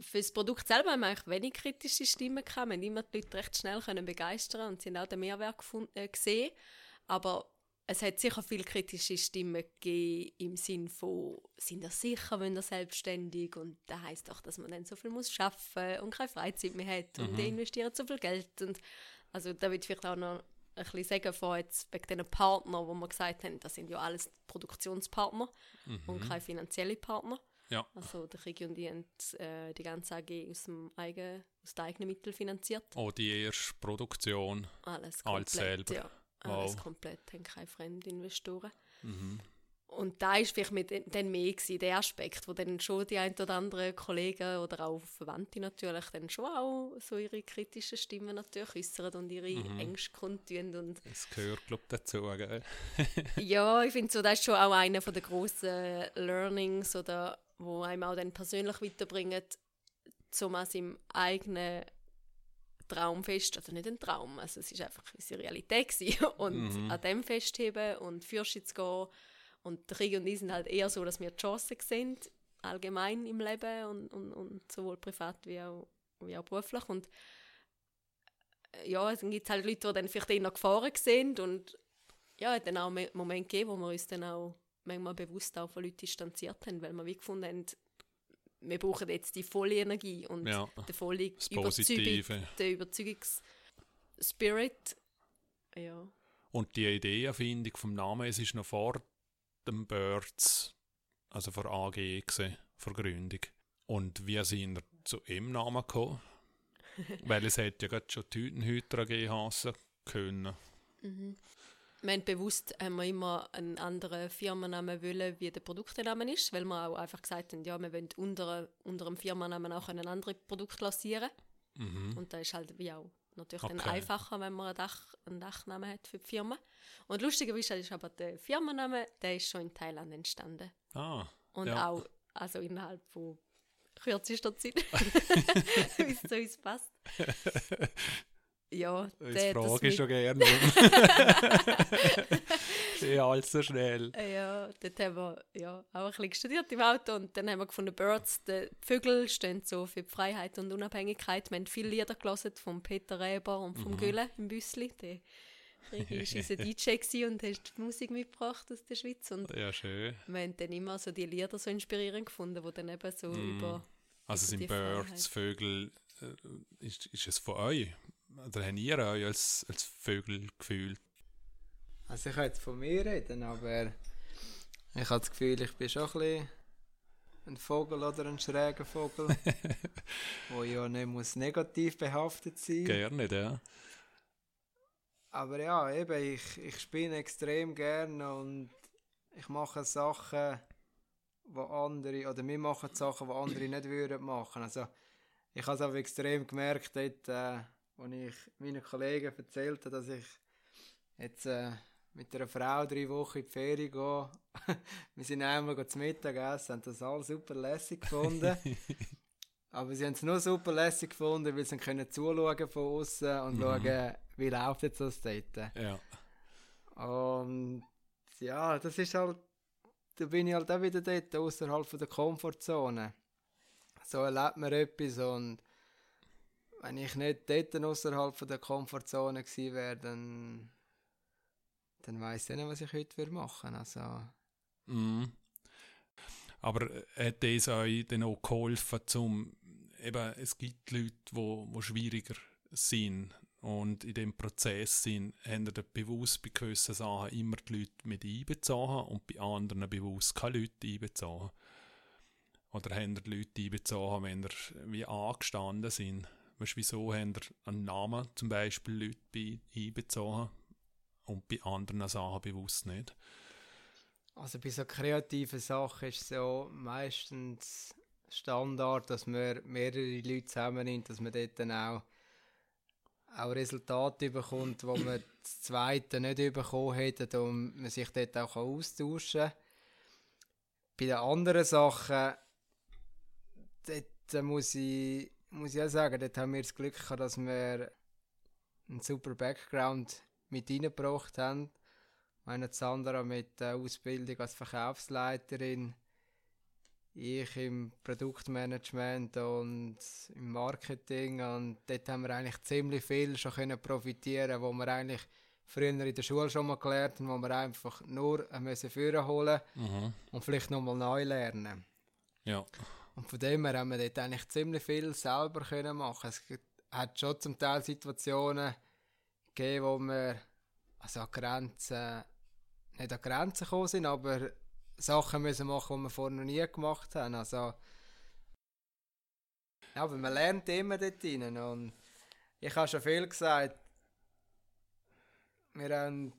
Speaker 3: Für das Produkt selber haben wir eigentlich wenig kritische Stimmen gehabt. Wir haben immer die Leute recht schnell können begeistern und sie haben auch den Mehrwert gefunden, äh, gesehen. Aber es hat sicher viele kritische Stimmen gegeben im Sinn von, sind ihr sicher, wenn ihr selbstständig und das heisst doch, dass man dann so viel muss schaffen und keine Freizeit mehr hat und die investieren so viel Geld und also da ich vielleicht auch noch ein bisschen sagen von jetzt wegen diesen Partnern, wo wir gesagt haben, das sind ja alles Produktionspartner und keine finanziellen Partner.
Speaker 2: Ja.
Speaker 3: Also der Krieg und die haben äh, die ganze AG aus, dem eigen, aus den eigenen Mitteln finanziert.
Speaker 2: Auch die erste Produktion.
Speaker 3: Alles komplett.
Speaker 2: selber.
Speaker 3: Ja, alles
Speaker 2: Wow. Mhm.
Speaker 3: komplett, haben keine Fremdinvestoren. Und da ist vielleicht mit dann mehr gewesen, der Aspekt, wo dann schon die ein oder anderen Kollegen oder auch Verwandte natürlich dann schon auch so ihre kritischen Stimmen natürlich äußern und ihre
Speaker 2: Mhm.
Speaker 3: Ängste kundtun und
Speaker 2: Das gehört, glaube ich, dazu. Gell? <laughs> <laughs>
Speaker 3: ja, ich finde so, das ist schon auch einer der grossen Learnings, oder, wo einem auch dann persönlich weiterbringen, um an seinem eigenen Traum fest, also nicht ein Traum, also es ist einfach unsere Realität gewesen. <laughs> und an dem festheben und Fürste zu gehen. Und der Krieg und ich sind halt eher so, dass wir die Chancen sehen, allgemein im Leben und, und, und sowohl privat wie auch, wie auch beruflich. Und äh, ja, es gibt halt Leute, die dann vielleicht eher Gefahren sehen und ja, hat dann auch einen Moment gegeben, wo wir uns dann auch manchmal bewusst auch von Leuten distanziert haben, weil wir wie gefunden haben, wir brauchen jetzt die volle Energie und
Speaker 2: Ja,
Speaker 3: die volle Überzeugung, der Überzeugungsspirit. Ja.
Speaker 2: Und die Ideenfindung vom Namen, es ist noch vor dem Birds, also vor AG gewesen, vor Gründung. Und wie sind ihr zu dem Namen gekommen? <laughs> Weil es hätte ja gerade schon Tütenhüter AG heissen können.
Speaker 3: Wir haben bewusst haben wir immer einen anderen Firmennamen wollen, wie der Produktname ist, weil wir auch einfach gesagt haben, ja, wir wollen unter, unter dem Firmennamen auch ein anderes Produkt lancieren. Und da ist halt wie auch natürlich dann.
Speaker 2: Okay.
Speaker 3: einfacher, wenn man einen, Dach, einen Dachnamen hat für die Firma. Und lustigerweise ist aber der Firmenname, der ist schon in Thailand entstanden.
Speaker 2: Ah,
Speaker 3: Und
Speaker 2: Ja.
Speaker 3: auch also innerhalb von kürzester Zeit, <laughs> wie es zu uns passt. <laughs> Ja,
Speaker 2: das
Speaker 3: der- das
Speaker 2: frage ich
Speaker 3: mit-
Speaker 2: schon gerne. <laughs> ja, allzu schnell.
Speaker 3: Äh, Ja, dort haben wir ja, auch ein bisschen studiert im Auto und dann haben wir gefunden, Birds, die Vögel stehen so für die Freiheit und Unabhängigkeit. Wir haben viele Lieder gelesen von Peter Reber und vom Gülle im Büssli. Der Rigi war unser DJ und hat die Musik mitgebracht aus der Schweiz und
Speaker 2: Ja, schön.
Speaker 3: wir haben dann immer so die Lieder so inspirierend gefunden, die dann eben so über...
Speaker 2: Also
Speaker 3: über
Speaker 2: sind Birds,
Speaker 3: Freiheit.
Speaker 2: Vögel, äh, ist, ist es von euch? Oder habt ihr euch als, als Vögel gefühlt?
Speaker 1: Also ich kann jetzt von mir reden, aber ich habe das Gefühl, ich bin schon ein bisschen ein Vogel oder ein schräger Vogel, <laughs> wo ja nicht muss negativ behaftet sein
Speaker 2: Gerne, ja.
Speaker 1: Aber ja, eben, ich, ich spinne extrem gerne und ich mache Sachen, wo andere, oder wir machen Sachen, die andere nicht würden machen. Also, ich habe es aber extrem gemerkt, dort, äh, als ich meinen Kollegen erzählt habe, dass ich jetzt äh, mit einer Frau drei Wochen in die Ferien gehe. <laughs> wir sind einmal zu Mittag essen, haben das alles super lässig gefunden. <laughs> Aber sie haben es nur super lässig gefunden, weil sie können zuschauen von außen und schauen, wie läuft jetzt das dort.
Speaker 2: Ja.
Speaker 1: Und ja, das ist halt, da bin ich halt auch wieder dort, außerhalb von der Komfortzone. So erlebt man etwas und wenn ich nicht dort außerhalb von der Komfortzone gewesen wäre, dann dann weiss ich nicht, was ich heute machen würde. Also,
Speaker 2: Mhm. Aber äh, hat das euch dann auch geholfen, zum, eben, es gibt Leute, die wo, wo schwieriger sind und in dem Prozess sind, haben ihr bewusst bei gewissen Sachen immer die Leute mit einbezogen und bei anderen bewusst keine Leute einbezogen? Oder haben ihr die Leute einbezogen, wenn ihr wie angestanden sind? Weißt, wieso haben ihr einen Namen zum Beispiel Leute einbezogen und bei anderen Sachen bewusst nicht?
Speaker 1: Also bei so kreativen Sachen ist es ja meistens Standard, dass man mehrere Leute zusammennimmt, dass man dort dann auch, auch Resultate bekommt, wo man das zweite nicht bekommen hätte und man sich dort auch austauschen kann. Bei den anderen Sachen, dort muss ich, muss ich auch sagen, dort haben wir das Glück gehabt, dass wir einen super Background mit reingebracht haben meine Sandra mit der Ausbildung als Verkaufsleiterin, ich im Produktmanagement und im Marketing und dort haben wir eigentlich ziemlich viel schon können profitieren, wo wir eigentlich früher in der Schule schon mal gelernt haben, wo wir einfach nur müssen führen holen
Speaker 2: Mhm.
Speaker 1: und vielleicht noch mal neu lernen.
Speaker 2: Ja.
Speaker 1: Und von dem her haben wir dort eigentlich ziemlich viel selber können machen. Es hat schon zum Teil Situationen gegeben, wo wir also an Grenzen, nicht an Grenzen gekommen sind, aber Sachen müssen machen, die wir vorher noch nie gemacht haben. Also, ja, aber man lernt immer dort rein. Und ich habe schon viel gesagt, wir haben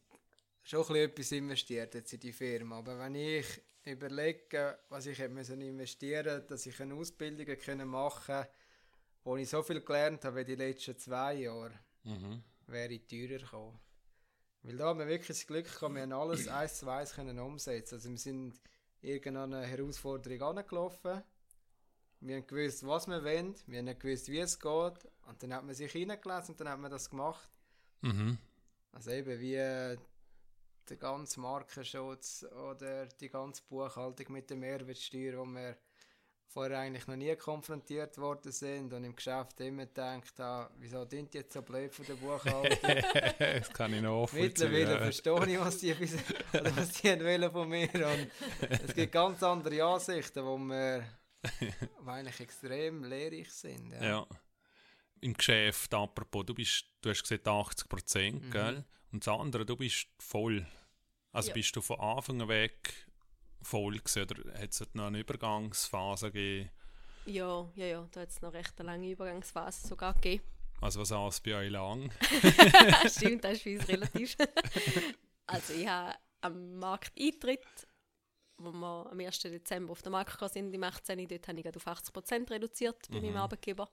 Speaker 1: schon etwas investiert jetzt in die Firma. Aber wenn ich überlege, was ich hätte investieren dass ich eine Ausbildung machen konnte, wo ich so viel gelernt habe wie die letzten zwei Jahre,
Speaker 2: Mhm.
Speaker 1: Wäre ich teurer gekommen. Weil da haben wir wirklich das Glück gehabt, wir haben alles <clears throat> eins zu eins können umsetzen. Also wir sind irgendeine Herausforderung angelaufen. Wir haben gewusst, was wir wollen, wir haben gewusst, wie es geht. Und dann hat man sich hineingelesen und dann hat man das gemacht.
Speaker 2: Mhm.
Speaker 1: Also eben wie äh, der ganze Markenschutz oder die ganze Buchhaltung mit der Mehrwertsteuer, wo wir vorher eigentlich noch nie konfrontiert worden sind und im Geschäft immer gedacht haben, wieso sind die jetzt so blöd von der Buchhaltung? <laughs>
Speaker 2: das kann ich noch
Speaker 1: Mittlerweile
Speaker 2: ja.
Speaker 1: verstehe ich, was die, <laughs> was die wollen von mir und es gibt ganz andere Ansichten, wo wir eigentlich extrem lehrreich sind. Ja.
Speaker 2: Ja. Im Geschäft, apropos, du bist, du hast gesagt 80 Prozent,
Speaker 1: Mhm.
Speaker 2: gell? Und das andere, du bist voll. Also
Speaker 3: Ja.
Speaker 2: bist du von Anfang an weg voll gewesen, oder hat es dort noch eine Übergangsphase gegeben?
Speaker 3: Ja, ja, ja, da hat es noch recht eine lange Übergangsphase sogar gegeben.
Speaker 2: Also was heißt bei euch lang? <laughs>
Speaker 3: Stimmt, das ist für uns relativ. <laughs> also ich habe am Markteintritt, wo wir am 1. Dezember auf den Markt gekommen sind, im 18. dort habe ich gerade auf 80% reduziert bei meinem Arbeitgeber.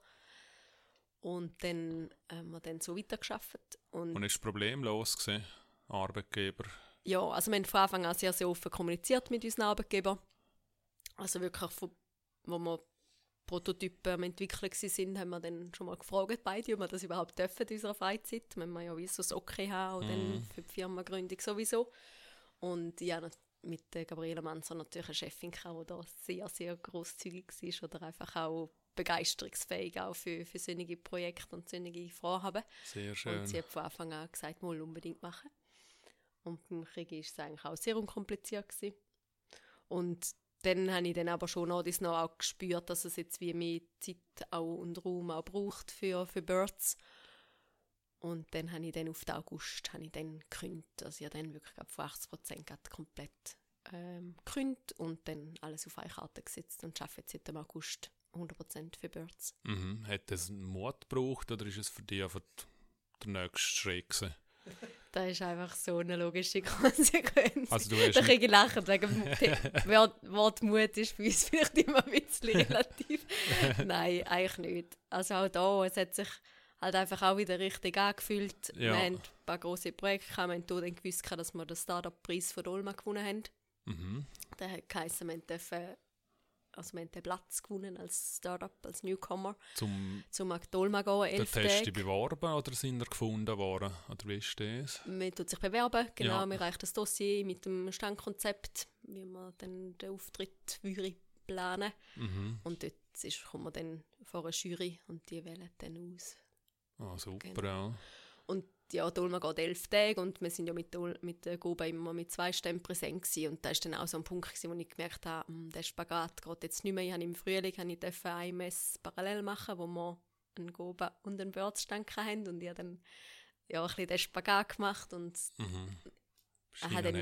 Speaker 3: Und dann haben wir dann so weitergearbeitet. Und
Speaker 2: Und ist problemlos gewesen, Arbeitgeber?
Speaker 3: Ja, also wir haben von Anfang an sehr, sehr offen kommuniziert mit unseren Arbeitgebern. Also wirklich, von, wo wir Prototypen am entwickeln sind, haben wir dann schon mal gefragt, beide, ob wir das überhaupt dürfen in unserer Freizeit, wenn wir ja wie so das Okay haben und dann für die Firmengründung sowieso. Und ja, mit der Gabriela Manzer natürlich eine Chefin, die da sehr, sehr großzügig war oder einfach auch begeisterungsfähig auch für, für solche Projekte und solche Vorhaben.
Speaker 2: Sehr schön.
Speaker 3: Und sie hat von Anfang an gesagt, mal unbedingt machen. Und beim Krieg war es eigentlich auch sehr unkompliziert. Gewesen. Und dann habe ich dann aber schon noch, das noch auch gespürt, dass es jetzt wie mehr Zeit auch und Raum auch braucht für, für Birds. Und dann habe ich dann auf den August habe ich dann gekündigt. Also ich dann wirklich von 80 Prozent komplett ähm, gekündigt und dann alles auf eine Karte gesetzt und arbeite jetzt seit dem August 100 Prozent für Birds.
Speaker 2: Mhm. Hat es einen Mut gebraucht oder ist es für dich einfach der nächste Schritt?
Speaker 3: Das ist einfach so eine logische <laughs> Konsequenz.
Speaker 2: Also du hast
Speaker 3: Da kriege ich Lachen wegen dem The- <laughs> Wort, Wort Mut ist für uns <laughs> vielleicht immer ein bisschen relativ. Nein, eigentlich nicht. Also auch da, es hat sich halt einfach auch wieder richtig angefühlt.
Speaker 2: Ja.
Speaker 3: Wir haben ein paar grosse Projekte gehabt. Wir haben dann gewusst, dass wir den Startup-Preis von Dolma gewonnen haben.
Speaker 2: Mhm.
Speaker 3: Der hat geheißen, wir dürfen, also wir haben den Platz gewonnen als Startup, als Newcomer,
Speaker 2: Zum
Speaker 3: zum Dolma gehen,
Speaker 2: der
Speaker 3: elf
Speaker 2: Test
Speaker 3: Tage.
Speaker 2: beworben oder sind er gefunden worden? Oder wie ist das?
Speaker 3: Man tut sich bewerben, genau,
Speaker 2: Ja.
Speaker 3: man reicht das Dossier mit dem Standkonzept, wie man dann den Auftritt würde planen.
Speaker 2: Mhm.
Speaker 3: Und dort ist, kommt man dann vor eine Jury und die wählen dann aus.
Speaker 2: Ah, super,
Speaker 3: Genau.
Speaker 2: ja.
Speaker 3: Und ja, Dolma geht elf Tage und wir sind ja mit, mit der Goba immer mit zwei Stämmen präsent gewesen. Und da war dann auch so ein Punkt, gewesen, wo ich gemerkt habe, hm, der Spagat geht jetzt nicht mehr. Ich habe im Frühling habe ich ein Mess parallel machen, wo wir einen Goba und einen Börzstand hatten und ich habe dann ja, ein bisschen den Spagat gemacht und
Speaker 2: Mhm.
Speaker 3: hat dann,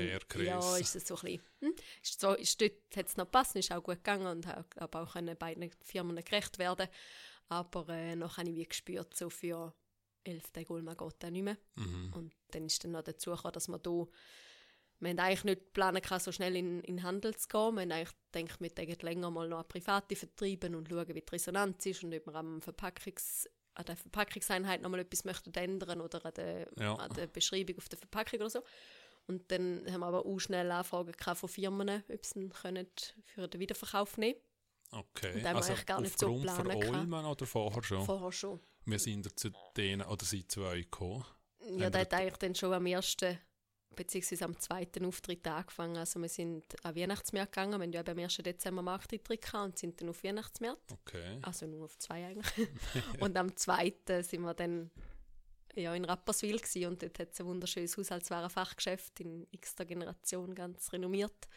Speaker 3: ja, ist es so ein bisschen, hm, ist so, ist dort hat es noch gepasst, ist auch gut gegangen und habe auch können beiden Firmen gerecht werden. Aber äh, noch habe ich wie gespürt, so für elf Tage Ulma geht das nicht mehr.
Speaker 2: Mhm.
Speaker 3: Und dann ist dann noch dazu gekommen, dass wir da, wir haben eigentlich nicht planen können, so schnell in, in den Handel zu gehen. Wir haben eigentlich gedacht, wir würden länger mal noch an Private vertreiben und schauen, wie die Resonanz ist und ob wir am Verpackungs, an der Verpackungseinheit noch mal etwas möchten ändern oder an der,
Speaker 2: Ja.
Speaker 3: an der Beschreibung auf der Verpackung oder so. Und dann haben wir aber auch schnell Anfragen von Firmen, ob sie können für den Wiederverkauf nehmen
Speaker 2: Okay.
Speaker 3: Und da haben wir
Speaker 2: Also
Speaker 3: eigentlich gar nicht so
Speaker 2: aufgrund von
Speaker 3: planen können.
Speaker 2: Olman oder vorher schon?
Speaker 3: Vorher schon.
Speaker 2: Wir sind zu denen, oder sind zu euch gekommen.
Speaker 3: Ja, der hat eigentlich dann schon am ersten beziehungsweise am zweiten Auftritt angefangen. Also wir sind an Weihnachtsmärkte gegangen, wir haben ja am 1. Dezember Markteintritt gehabt und sind dann auf Weihnachtsmärkte,
Speaker 2: Okay.
Speaker 3: also nur auf zwei eigentlich. <laughs> und am zweiten sind wir dann ja, in Rapperswil gewesen und dort hat es ein wunderschönes Haushaltswarenfachgeschäft in x-ter Generation, ganz renommiert.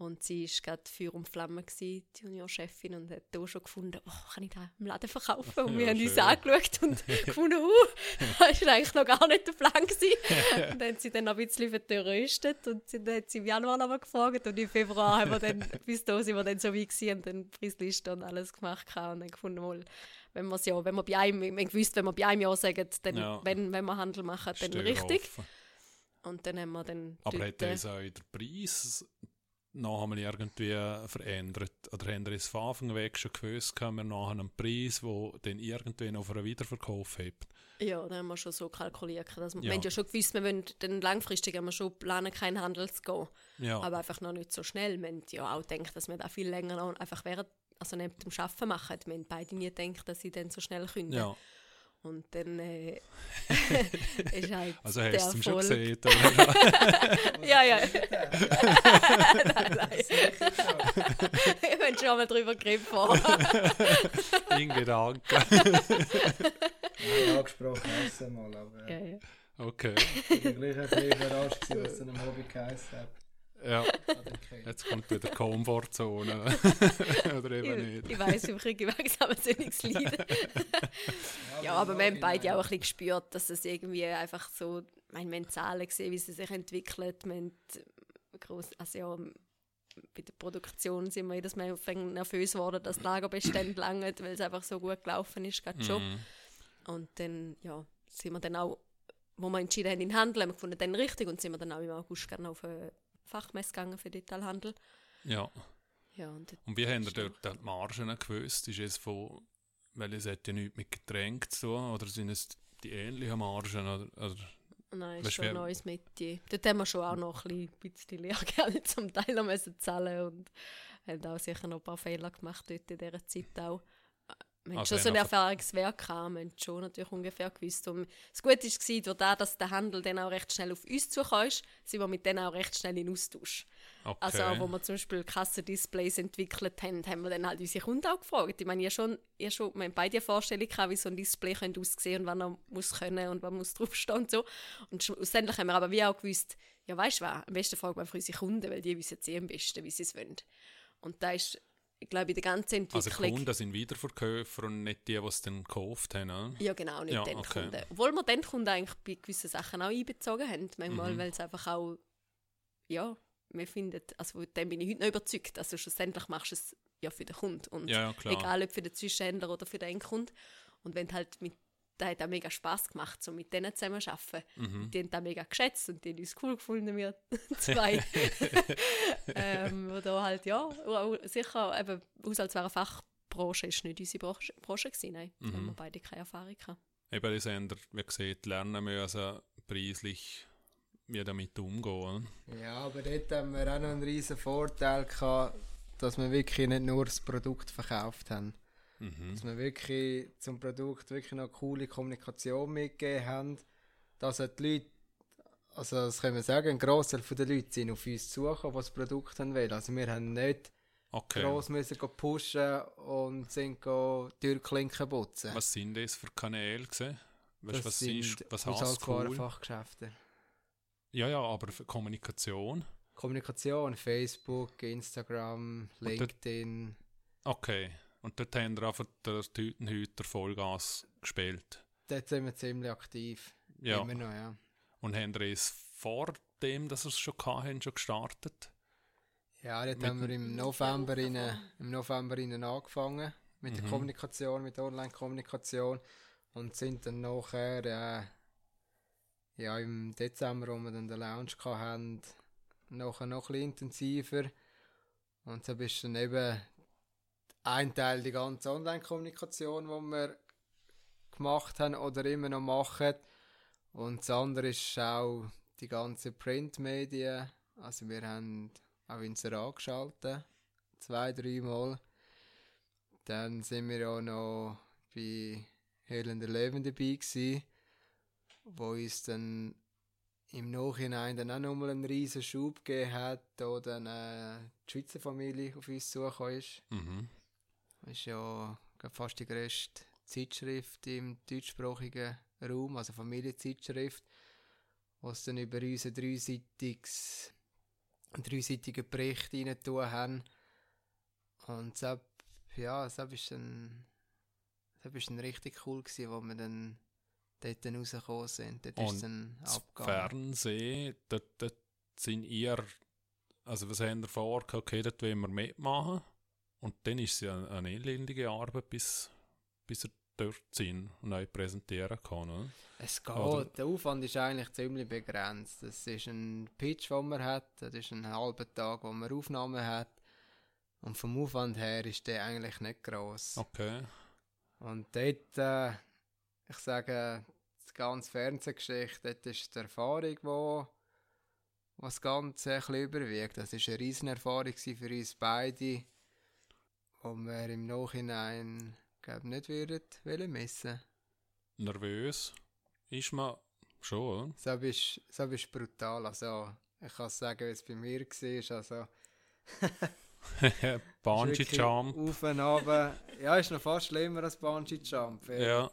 Speaker 3: Und sie war gerade Feuer und Flamme, gewesen, die Juniorchefin, und hat da schon gefunden, oh, kann ich das im Laden verkaufen? Und <laughs> wir
Speaker 2: Ja,
Speaker 3: haben uns
Speaker 2: schön.
Speaker 3: angeschaut und <laughs> <laughs> gefunden, uh, das war eigentlich noch gar nicht der Plan. Gewesen. und dann hat sie dann noch ein bisschen vertröstet und sie- dann hat sie im Januar noch mal gefragt und im Februar haben wir dann, bis da sind wir dann so weit gewesen und dann die Preisliste und alles gemacht gehabt und dann gefunden, mal, wenn wir ja, wenn wir bei einem, wir haben gewusst, wenn wir bei einem Jahr sagen, dann,
Speaker 2: Ja.
Speaker 3: wenn, wenn wir Handel machen, dann
Speaker 2: Steuer
Speaker 3: richtig.
Speaker 2: offen.
Speaker 3: Und dann haben wir dann
Speaker 2: Aber
Speaker 3: dort,
Speaker 2: hat das auch der Preis noch einmal irgendwie verändert? Oder haben ihr es von Anfang weg schon gewusst, haben wir nachher einen Preis, der dann irgendwann auf einen Wiederverkauf hebt?
Speaker 3: Ja, da haben wir schon so kalkuliert. Dass wir,
Speaker 2: Ja.
Speaker 3: wir haben ja schon gewusst, wir wollen dann langfristig haben wir schon planen, keinen Handel zu gehen.
Speaker 2: Ja,
Speaker 3: Aber einfach noch nicht so schnell. Wir haben ja auch gedacht, dass wir da viel länger noch einfach während, also neben dem Arbeiten machen. Wir haben beide nie gedacht, dass sie dann so schnell können.
Speaker 2: ja.
Speaker 3: Und dann äh, <laughs> ist halt
Speaker 2: Also hast du es schon gesehen? oder? <laughs>
Speaker 3: Ja, ja. <laughs>
Speaker 1: nein,
Speaker 3: nein, nein. Wir haben schon mal drüber geredet.
Speaker 2: In Gedanken.
Speaker 1: Nein, angesprochen essen mal, aber
Speaker 3: ja, ja.
Speaker 2: Okay.
Speaker 1: ich war gleich ein bisschen überrascht, was zu einem Hobby geheißen hat.
Speaker 2: Ja, <laughs> jetzt kommt wieder Komfortzone. <laughs> oder eben
Speaker 3: Ich,
Speaker 2: nicht.
Speaker 3: ich weiss, ich kriege langsam ein sonniges Leiden. <laughs> Ja, aber wir haben beide auch ein bisschen gespürt, dass es irgendwie einfach so, ich meine, wir haben Zahlen gesehen, wie sie sich entwickeln. Wir haben gross, also ja, bei der Produktion sind wir jedes Mal nervös geworden, dass die Lagerbestände langen, weil es einfach so gut gelaufen ist, gerade schon.
Speaker 2: Mhm.
Speaker 3: Und dann, ja, sind wir dann auch, wo wir entschieden haben, in Handel, haben wir gefunden, dann richtig und sind wir dann auch im August gerne auf eine Fachmesse gegangen für Detailhandel.
Speaker 2: Ja.
Speaker 3: Ja, und
Speaker 2: Und wie haben dort die Margen gewusst? Ist es von, weil es hat ja nichts mit Getränk zu tun, oder sind es die ähnlichen Margen? Oder, oder?
Speaker 3: Nein, ist schon ein neues Metier. Dort haben wir schon auch noch ein bisschen, Lehrgeld <laughs> zum Teil müssen zahlen und haben auch sicher noch ein paar Fehler gemacht dort in dieser Zeit auch. Wir haben
Speaker 2: Also
Speaker 3: schon so ein
Speaker 2: haben einfach-
Speaker 3: Erfahrungswerk gehabt, wir haben schon natürlich ungefähr gewusst. Und das Gute war, durch das, dass der Handel dann auch recht schnell auf uns zukam, sind wir mit denen auch recht schnell in Austausch.
Speaker 2: Okay.
Speaker 3: Also, wo wir zum Beispiel Kassendisplays entwickelt haben, haben wir dann halt unsere Kunden auch gefragt. Ich meine, ihr schon, ihr schon, wir haben beide eine Vorstellung gehabt, wie so ein Display könnte aussehen und wann er muss können und wann muss draufstehen und so. Und schlussendlich haben wir aber wie auch gewusst, ja, weißt du was, am besten fragen wir für unsere Kunden, weil die wissen eh am besten, wie sie es wollen. Und da ist, ich glaube, in der ganzen
Speaker 2: also
Speaker 3: Entwicklung...
Speaker 2: Kunden sind Wiederverkäufer und nicht die, die es dann gekauft haben. oder?
Speaker 3: Ja, genau, nicht
Speaker 2: Ja,
Speaker 3: den
Speaker 2: okay.
Speaker 3: Kunden. Obwohl wir den Kunden eigentlich bei gewissen Sachen auch einbezogen haben. Manchmal,
Speaker 2: Mhm.
Speaker 3: weil es einfach auch, ja, wir finden, also dem bin ich heute noch überzeugt. Also schlussendlich machst du es ja für den Kunden. Und
Speaker 2: Ja, ja, klar.
Speaker 3: egal ob für den Zwischenhändler oder für den Endkunden. Und wenn du halt mit, da hat auch mega Spass gemacht, so mit denen zusammen zu arbeiten.
Speaker 2: Mhm.
Speaker 3: Die haben das mega geschätzt und die haben uns cool gefunden, wir <laughs> zwei. ähm, wo da halt, ja, sicher, eben, Haushaltsware Fachbranche ist nicht unsere Branche, Branche gewesen, nein. Da haben
Speaker 2: Mhm.
Speaker 3: wir beide keine Erfahrung gehabt.
Speaker 2: Eben, das haben wir, wie gesagt, lernen müssen, preislich wie damit umgehen.
Speaker 1: Ja, aber dort haben wir auch noch einen riesen Vorteil gehabt, dass wir wirklich nicht nur das Produkt verkauft haben.
Speaker 2: Mhm.
Speaker 1: Dass wir wirklich zum Produkt wirklich noch coole Kommunikation mitgegeben haben, dass die Leute, also das können wir sagen, ein Großteil der Leute sind auf uns zugekommen, die das Produkt haben wollen. Also wir haben nicht
Speaker 2: Okay.
Speaker 1: gross müssen pushen und sind go Türklinken putzen.
Speaker 2: Was sind das für Kanäle gewesen? Weißt,
Speaker 1: das
Speaker 2: was
Speaker 1: sind
Speaker 2: ist, was heißt cool?
Speaker 1: Haushaltswarenfachgeschäfte.
Speaker 2: Ja, ja, aber für Kommunikation.
Speaker 1: Kommunikation, Facebook, Instagram, LinkedIn.
Speaker 2: Okay. Und dort haben wir einfach der Tütenhüter Vollgas gespielt.
Speaker 1: Dort sind wir ziemlich aktiv.
Speaker 2: Ja.
Speaker 1: Immer noch, ja.
Speaker 2: Und haben wir es vor dem, dass wir es schon hatten, schon gestartet?
Speaker 1: Ja, dort
Speaker 2: Mit
Speaker 1: haben wir im November, rein, im November rein angefangen mit der
Speaker 2: Mhm.
Speaker 1: Kommunikation, mit der Online-Kommunikation und sind dann nachher äh, ja, im Dezember, wo wir dann den Lounge hatten, nachher noch ein bisschen intensiver und so bist dann eben ein Teil die ganze Online-Kommunikation, die wir gemacht haben oder immer noch machen und das andere ist auch die ganze Printmedien, also wir haben auch Inserat geschaltet, zwei, dreimal. Dann sind wir auch noch bei Helen der Löwen dabei gewesen, wo uns dann im Nachhinein dann auch nochmal einen riesen Schub gegeben hat, da dann äh, die Schweizer Familie auf uns zugekommen ist.
Speaker 2: Mhm.
Speaker 1: Ist ja fast die grösste Zeitschrift im deutschsprachigen Raum, also Familienzeitschrift, wo es dann über uns ein dreiseitiges, dreiseitigen Bericht rein tun haben. Und das, ja, das ist dann, ist dann richtig cool gewesen, wo wir dann dort dann rausgekommen sind. Dort ist
Speaker 2: Und
Speaker 1: dann
Speaker 2: Das
Speaker 1: abgegangen.
Speaker 2: Fernsehen, dort, dort sind ihr, also was haben ihr vor, okay, dort wollen wir mitmachen. Und dann ist es ja eine elendige Arbeit, bis, bis ihr dort sind und euch präsentieren kann. Oder?
Speaker 1: Es geht.
Speaker 2: Oder-
Speaker 1: Der Aufwand ist eigentlich ziemlich begrenzt. Das ist ein Pitch, den man hat. Das ist ein halber Tag, wo man Aufnahmen hat. Und vom Aufwand her ist der eigentlich nicht gross.
Speaker 2: Okay.
Speaker 1: Und dort, äh, ich sage, die ganze Fernsehgeschichte, dort ist die Erfahrung, wo was das Ganze ein bisschen überwiegt. Das war eine riesen Erfahrung für uns beide, wo wir im Nachhinein glaub, nicht würden wollen missen.
Speaker 2: Nervös ist man schon, oder?
Speaker 1: So bist so bist brutal. Also, ich kann sagen, wie es bei mir war. Also, <laughs>
Speaker 2: Bungee Jump.
Speaker 1: Auf und runter. Ja, ist noch fast schlimmer als Bungee Jump. weil
Speaker 2: Ja,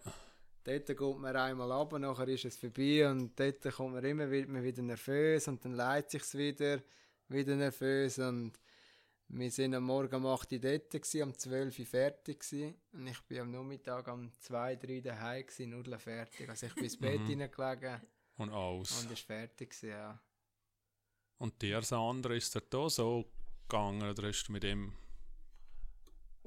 Speaker 1: Dort geht man einmal runter, nachher ist es vorbei und dort kommt man immer man wieder nervös und dann leidet sich wieder, wieder nervös und wir sind am Morgen um 8 Uhr dort, gewesen, um 12 Uhr fertig gewesen. und ich bin am Nachmittag um 2, 3 Uhr daheim gewesen, null fertig. Also ich bin ins <laughs> Bett
Speaker 2: Mhm.
Speaker 1: hineingelegen
Speaker 2: und aus.
Speaker 1: und ist fertig gewesen, ja.
Speaker 2: Und dir, Sandra, ist es da so gegangen, oder hast du mit dem...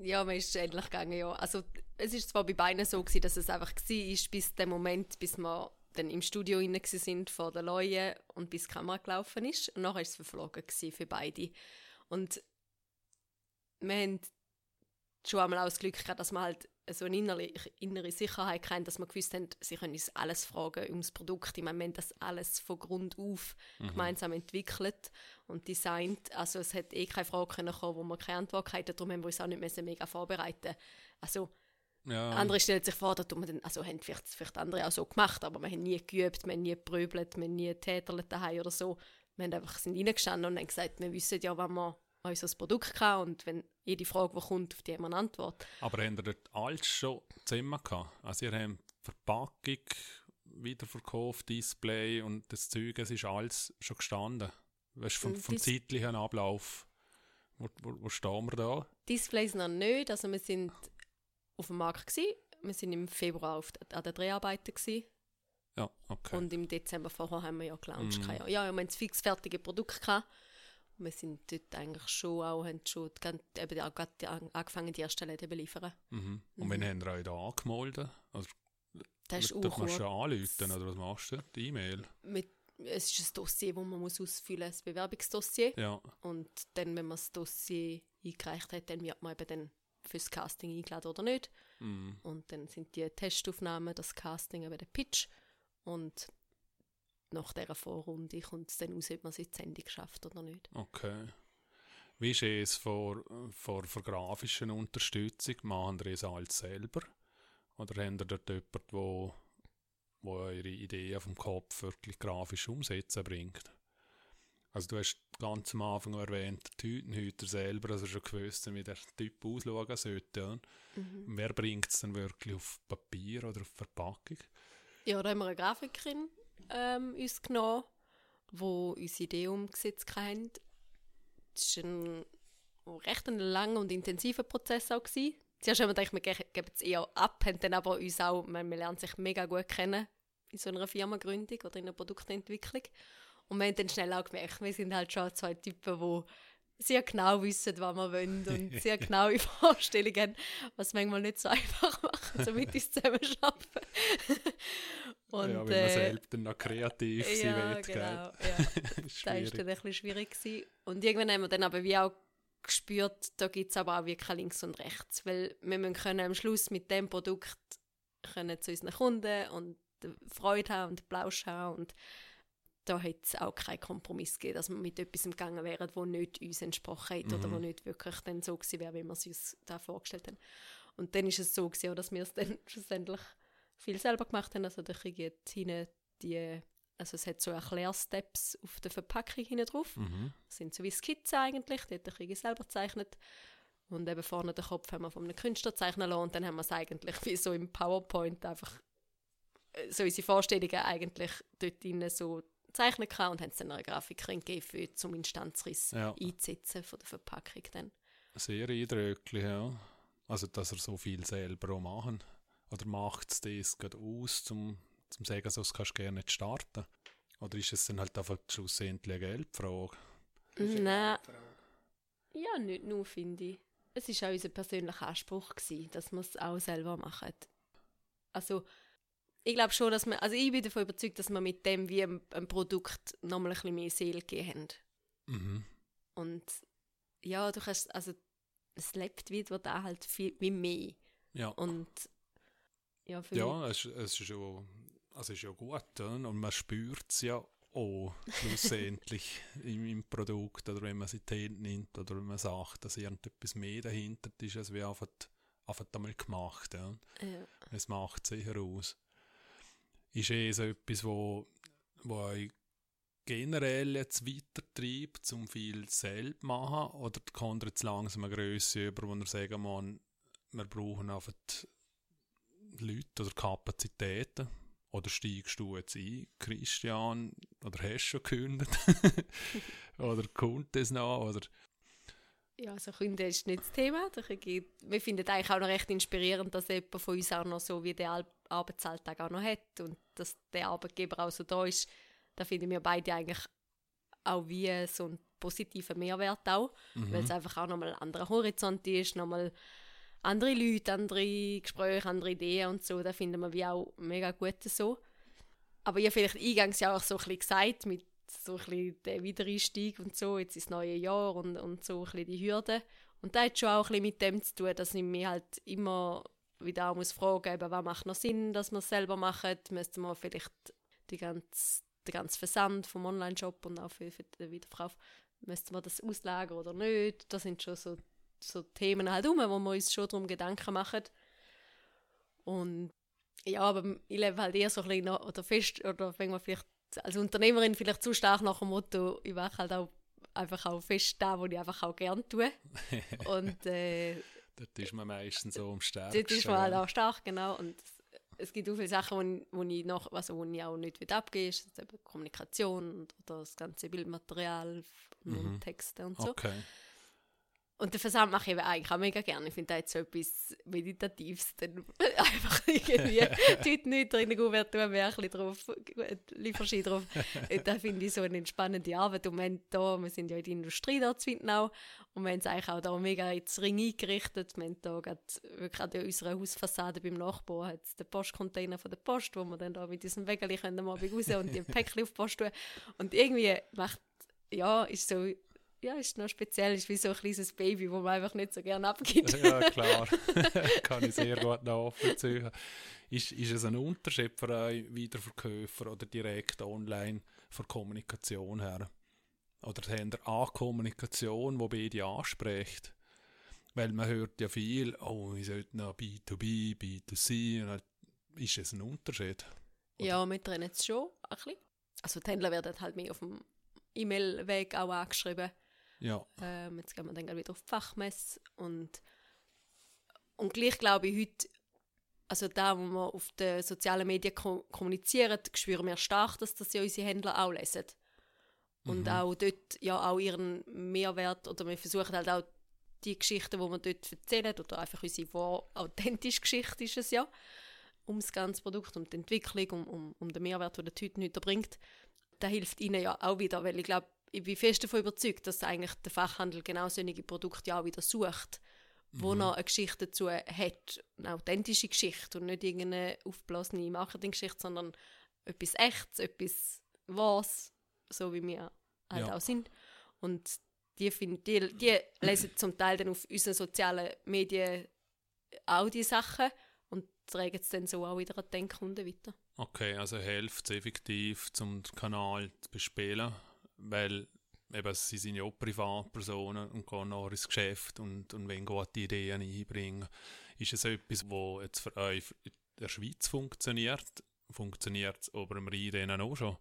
Speaker 3: Ja, mir ist es ähnlich gegangen, ja. Also, es ist zwar bei beiden so gewesen, dass es einfach war, bis der Moment, bis wir dann im Studio gewesen sind vor der Leue und bis die Kamera gelaufen ist. Und nachher ist es verflogen gewesen für beide. Und wir haben schon einmal auch das Glück gehabt, dass wir halt so eine innere, innere Sicherheit hatten, dass wir gewusst haben, sie können uns alles fragen ums Produkt. Ich meine, wir haben das alles von Grund auf gemeinsam entwickelt und designt. Also es hat eh keine Frage können kommen, wo wir keine Antwort hatten, darum haben wir uns auch nicht müssen mega vorbereiten Also
Speaker 2: Ja,
Speaker 3: andere stellen sich vor, da tun wir dann, also haben vielleicht, vielleicht andere auch so gemacht, aber wir haben nie geübt, wir haben nie geprübelt, wir haben nie täterlet daheim oder so. Wir haben einfach sind reingestanden und haben gesagt, wir wissen ja, wann wir unser Produkt haben und wenn jede Frage, die kommt, auf die eine Antwort.
Speaker 2: aber habt ihr dort alles schon zusammen gehabt? Also ihr habt Verpackung, Wiederverkauf, Display und das Zeug, es ist alles schon gestanden. Weißt du, vom,
Speaker 3: Mm,
Speaker 2: vom
Speaker 3: dis-
Speaker 2: zeitlichen Ablauf. Wo, wo, wo stehen wir da?
Speaker 3: Displays noch nicht, also wir sind auf dem Markt gewesen. Wir sind im Februar auf, an den Dreharbeiten gewesen.
Speaker 2: Ja, okay.
Speaker 3: Und im Dezember vorher haben wir ja gelauncht. Gehabt. Ja, ja, wir haben das fix fertige Produkt gehabt. Wir sind dort eigentlich schon auch, haben schon die, eben auch gerade an- angefangen, die ersten Läden zu beliefern.
Speaker 2: mhm. Und wenn habt ihr euch da angemeldet? Also,
Speaker 3: Das ist auch
Speaker 2: schon
Speaker 3: cool.
Speaker 2: anrufen, oder was machst du? Die E-Mail?
Speaker 3: mit Es ist ein Dossier, das man muss ausfüllen muss, ein Bewerbungsdossier.
Speaker 2: Ja,
Speaker 3: Und dann, wenn man das Dossier eingereicht hat, dann wird man eben dann fürs Casting eingeladen oder nicht.
Speaker 2: mhm.
Speaker 3: Und dann sind die Testaufnahmen, das Casting, eben der Pitch. Und nach dieser Vorrunde kommt es dann raus, ob man es in die Sendung schafft oder nicht.
Speaker 2: okay. Wie ist es vor, vor, vor grafischen Unterstützung? Machen ihr es alles selber? Oder habt ihr dort jemanden, wo, wo eure Ideen vom Kopf wirklich grafisch umsetzen bringt? Also du hast ganz am Anfang erwähnt, der Tütenhüter selber, also schon gewusst, wie der Typ ausschauen sollte.
Speaker 3: Mhm.
Speaker 2: Wer bringt es dann wirklich auf Papier oder auf Verpackung?
Speaker 3: Ja, da haben wir eine Grafikerin ähm, uns genommen, die unsere Idee umgesetzt haben. Das war ein recht ein langer und intensiver Prozess auch. Gewesen. Zuerst haben wir gedacht, wir geben es eher ab, haben dann aber uns auch, man, man lernt sich mega gut kennen in so einer Firmengründung oder in einer Produktentwicklung. Und wir haben dann schnell auch gemerkt, wir sind halt schon zwei Typen, die sehr genau wissen, was wir wollen <laughs> und sehr genaue Vorstellungen haben, was manchmal nicht so <laughs> einfach macht, damit uns zusammen schaffen.
Speaker 2: Und, ja, weil man äh, selbst dann noch kreativ
Speaker 3: ja,
Speaker 2: sein will.
Speaker 3: Genau, ja. <laughs> das war dann ein bisschen schwierig. Gewesen. Und irgendwann haben wir dann aber wie auch gespürt, da gibt es aber auch wirklich links und rechts, weil wir müssen können am Schluss mit dem Produkt können zu unseren Kunden und Freude haben und Plausch haben und da hätte es auch keinen Kompromiss gegeben, dass wir mit etwas gegangen wären, das nicht uns entsprochen hätte mhm. oder wo nicht wirklich dann so gewesen wäre, wie wir es uns da vorgestellt haben. Und dann ist es so gewesen, dass wir es dann <laughs> schlussendlich viel selber gemacht haben. Also da kriege ich hinten die, also es hat so Erklärsteps auf der Verpackung hinten drauf. Mhm. Das sind so wie Skizzen eigentlich, die kriege ich selber gezeichnet. Und eben vorne den Kopf haben wir von einem Künstler zeichnen lassen und dann haben wir es eigentlich <laughs> wie so im PowerPoint einfach äh, so unsere Vorstellungen eigentlich dort drin so zeichnen kann und haben es dann eine Grafikerin gegeben, zum Instanzriss ja. einzusetzen von der Verpackung dann.
Speaker 2: Sehr eindrücklich, ja. Also, dass er so viel selber auch machen. Oder macht es das gerade aus, zum, zum sagen, so kannst du gerne nicht starten? Oder ist es dann halt einfach schlussendlich eine Geldfrage?
Speaker 3: Nein. Ja, nicht nur, finde ich. Es war auch unser persönlicher Anspruch, gewesen, dass wir es auch selber machen. Also, ich glaube schon, dass wir, also ich bin davon überzeugt, dass wir mit dem wie ein, ein Produkt nochmal ein bisschen mehr Seele gegeben haben. Mhm. Und ja, du kannst, also es lebt wieder da halt viel wie mehr.
Speaker 2: Ja.
Speaker 3: Und
Speaker 2: ja, ja es, es ist ja, also ist ja gut und man spürt es ja auch schlussendlich <laughs> im, im, Produkt oder wenn man es in die Hand nimmt oder wenn man sagt, dass irgendetwas mehr dahinter ist, als wie einfach, einfach einmal gemacht. Ja. ja. Es macht sicher aus ist eh so etwas, wo, wo euch generell jetzt weitertreibt, um viel selbst machen? Oder kommt jetzt langsam eine Größe über, wo ihr sagen muss, wir brauchen einfach Leute oder Kapazitäten? Oder steigst du jetzt ein, Christian? Oder hast du schon gekündigt? <laughs> oder kommt das noch? Oder
Speaker 3: ja, also Kunden ist nicht das Thema. Wir finden eigentlich auch noch recht inspirierend, dass jemand von uns auch noch so wie der Arbeitsalltag auch noch hat und dass der Arbeitgeber auch so da ist. Da finden wir beide eigentlich auch wie so einen positiven Mehrwert auch, mhm. weil es einfach auch nochmal ein anderer Horizont ist, nochmal andere Leute, andere Gespräche, andere Ideen und so. Da finden wir wie auch mega gut so. Aber ihr vielleicht eingangs ja auch so ein bisschen gesagt, mit so ein bisschen der Wiedereinstieg und so, jetzt das neue Jahr und, und so ein bisschen die Hürde. Und das hat schon auch ein bisschen mit dem zu tun, dass ich mich halt immer wieder auch muss fragen muss, was macht noch Sinn, dass wir es selber machen. Müsste man vielleicht die ganze, den ganzen Versand vom Online-Shop und auch für, für den Wiederverkauf, müsste man das auslagern oder nicht. Das sind schon so, so Themen halt um, wo wir uns schon darum Gedanken machen. Und ja, aber ich lebe halt eher so ein bisschen noch, oder fest, oder wenn man vielleicht als Unternehmerin vielleicht zu stark nach dem Motto, ich mache halt auch einfach auch fest da, wo ich einfach auch gerne tue. <laughs> Und äh,
Speaker 2: dort ist man meistens so am stärksten.
Speaker 3: Dort ist man halt auch stark, genau. Und es gibt auch viele Sachen, wo, wo ich noch, also wo ich auch nicht abgebe, ist Kommunikation oder das ganze Bildmaterial und mhm. Texte und so.
Speaker 2: Okay.
Speaker 3: Und den Versand mache ich eigentlich auch mega gerne. Ich finde da jetzt so etwas Meditatives. Dann <laughs> einfach irgendwie <laughs> tut nichts drin, Kuvertur, mehr ein bisschen drauf, da finde ich so eine entspannende Arbeit. Und wir, haben da, wir sind ja in der Industrie da zu Wittenau und wir haben es eigentlich auch da mega ins Ring eingerichtet. Wir haben da gerade wirklich an unserer Hausfassade beim Nachbarn hat den Postcontainer von der Post, wo wir dann da mit diesem Wägeli können mal raus und die Päckchen auf die Post tun. Und irgendwie macht, ja, ist so ja, ist noch speziell, ist wie so ein kleines Baby, das man einfach nicht so gerne abgibt.
Speaker 2: ja, klar. <laughs> Kann ich sehr gut nachvollziehen. Ist, ist es ein Unterschied für einen Wiederverkäufer oder direkt online von Kommunikation her? Oder haben ihr eine Kommunikation, die beide anspricht? Weil man hört ja viel, oh, ich sollte noch B2B, B2C. Ist es ein Unterschied?
Speaker 3: Oder? Ja, wir trennen es schon ein bisschen. Also die Händler werden halt mehr auf dem E-Mail-Weg auch angeschrieben.
Speaker 2: Ja.
Speaker 3: Ähm, jetzt gehen wir dann wieder auf die Fachmesse und, und gleich glaube ich, heute also da, wo wir auf den sozialen Medien ko kommunizieren, spüren wir stark, dass das ja unsere Händler auch lesen. Und auch dort ja auch ihren Mehrwert, oder wir versuchen halt auch die Geschichten, die wir dort erzählen, oder einfach unsere wahr authentische Geschichte ist es ja, um das ganze Produkt, um die Entwicklung, um, um, um den Mehrwert, den der Tüten heute bringt, da hilft ihnen ja auch wieder, weil ich glaube, ich bin fest davon überzeugt, dass eigentlich der Fachhandel genau solche Produkte auch wieder sucht, wo
Speaker 2: Mhm.
Speaker 3: er eine Geschichte dazu hat, eine authentische Geschichte und nicht irgendeine aufgeblasene Marketinggeschichte, sondern etwas Echtes, etwas Was, so wie wir halt
Speaker 2: Ja.
Speaker 3: auch sind. Und die, find, die, die lesen zum Teil dann auf unseren sozialen Medien auch die Sachen und tragen es dann so auch wieder an den Kunden weiter.
Speaker 2: Okay, also hilft es effektiv, um den Kanal zu bespielen, weil eben, sie sind ja auch Privatpersonen und gehen nachher ins Geschäft und, und wollen gute Ideen einbringen. Ist es etwas, was jetzt für euch in der Schweiz funktioniert? Funktioniert es ober im Rhein auch schon?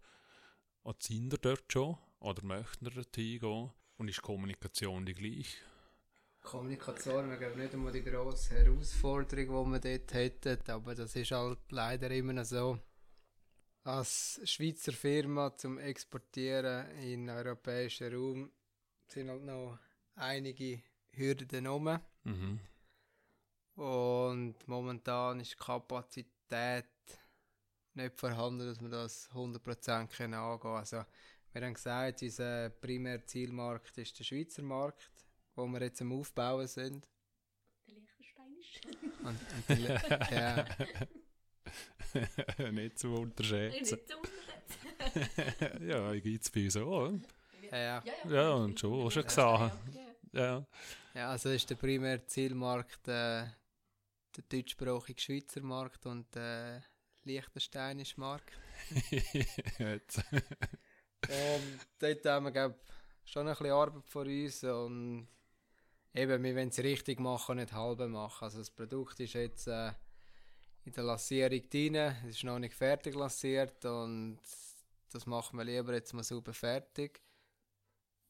Speaker 2: Sind ihr dort schon? Oder möchten ihr dort hingehen? Und ist die Kommunikation die gleiche?
Speaker 1: Kommunikation ich, nicht einmal die grosse Herausforderung, die wir dort hätten, aber das ist halt leider immer noch so. Als Schweizer Firma zum Exportieren in den europäischen Raum sind halt noch einige Hürden rum.
Speaker 2: Mhm.
Speaker 1: Und momentan ist die Kapazität nicht vorhanden, dass wir das 100% können angehen können. Also, wir haben gesagt, unser primärer Zielmarkt ist der Schweizer Markt, wo wir jetzt am Aufbauen sind.
Speaker 3: Der Liechtensteinisch.
Speaker 1: Und, und die, Le- <laughs> ja, <laughs>
Speaker 2: Nicht zu unterschätzen.
Speaker 3: Nicht so <laughs>
Speaker 2: ja, gibt es bei uns auch. oder?
Speaker 1: ja,
Speaker 2: Ja, und schon, auch schon gesagt. Ja.
Speaker 1: ja, also ist der primäre Zielmarkt äh, der deutschsprachige Schweizer Markt und der liechtensteinische Markt. <laughs>
Speaker 2: Jetzt.
Speaker 1: Und dort haben wir, glaub, schon ein bisschen Arbeit vor uns und eben, wir wollen es richtig machen, nicht halbe machen. Also das Produkt ist jetzt äh, in der Lassierung drin, es ist noch nicht fertig lassiert und das machen wir lieber jetzt mal sauber fertig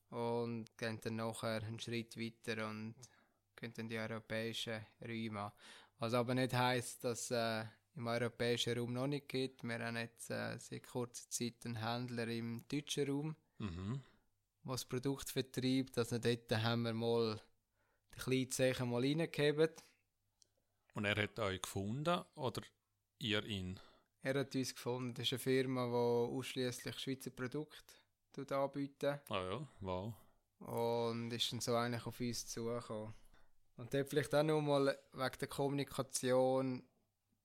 Speaker 1: und gehen dann nachher einen Schritt weiter und gehen dann die europäischen Räume an. Was aber nicht heisst, dass äh, im europäischen Raum noch nicht gibt. Wir haben jetzt äh, seit kurzer Zeit einen Händler im deutschen Raum,
Speaker 2: Mhm.
Speaker 1: der das Produkt vertreibt. Also dort haben wir mal die kleinen Zeichen mal reingegeben.
Speaker 2: Und er hat euch gefunden oder ihr ihn?
Speaker 1: Er hat uns gefunden. Das ist eine Firma, die ausschließlich Schweizer Produkte anbietet.
Speaker 2: Ah ja, wow.
Speaker 1: Und ist dann so eigentlich auf uns zugekommen. Und dort vielleicht auch noch mal wegen der Kommunikation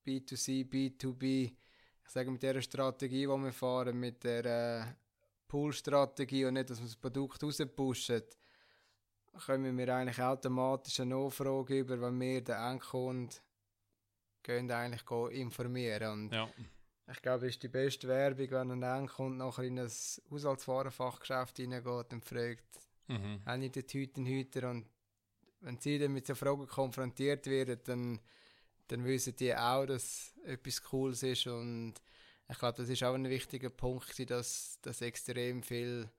Speaker 1: B2C, B2B. Ich sage mit der Strategie, die wir fahren, mit der äh, Pool-Strategie und nicht, dass wir das Produkt rauspushen, kommen wir eigentlich automatisch eine Nachfrage über, wenn wir den Endkunden gehen eigentlich informieren. Und
Speaker 2: Ja,
Speaker 1: ich glaube, das ist die beste Werbung, wenn ein Endkunde nachher in ein Haushaltswarenfachgeschäft reingeht und fragt,
Speaker 2: mhm.
Speaker 1: haben die den Tütenhüter und wenn sie dann mit so Fragen konfrontiert werden, dann, dann wissen die auch, dass etwas Cooles ist und ich glaube, das ist auch ein wichtiger Punkt, dass, dass extrem viele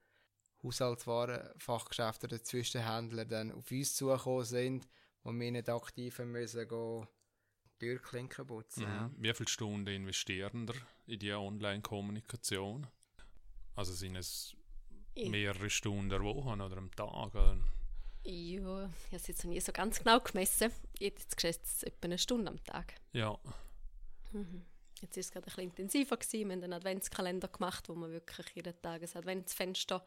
Speaker 1: Haushaltswarenfachgeschäfte oder Zwischenhändler dann auf uns zugekommen sind, wo wir nicht aktiv müssen gehen, Türklinken putzen. ja.
Speaker 2: Mhm. Wie viele Stunden investieren ihr in die Online-Kommunikation? Also sind es
Speaker 3: Ich-
Speaker 2: mehrere Stunden der Woche oder am Tag? Oder?
Speaker 3: Ja, ich habe es jetzt noch nie so ganz genau gemessen. Ich hätte jetzt geschätzt, etwa eine Stunde am Tag.
Speaker 2: Ja,
Speaker 3: Jetzt war es gerade ein bisschen intensiver. Gewesen. Wir haben einen Adventskalender gemacht, wo wir wirklich jeden Tag ein Adventsfenster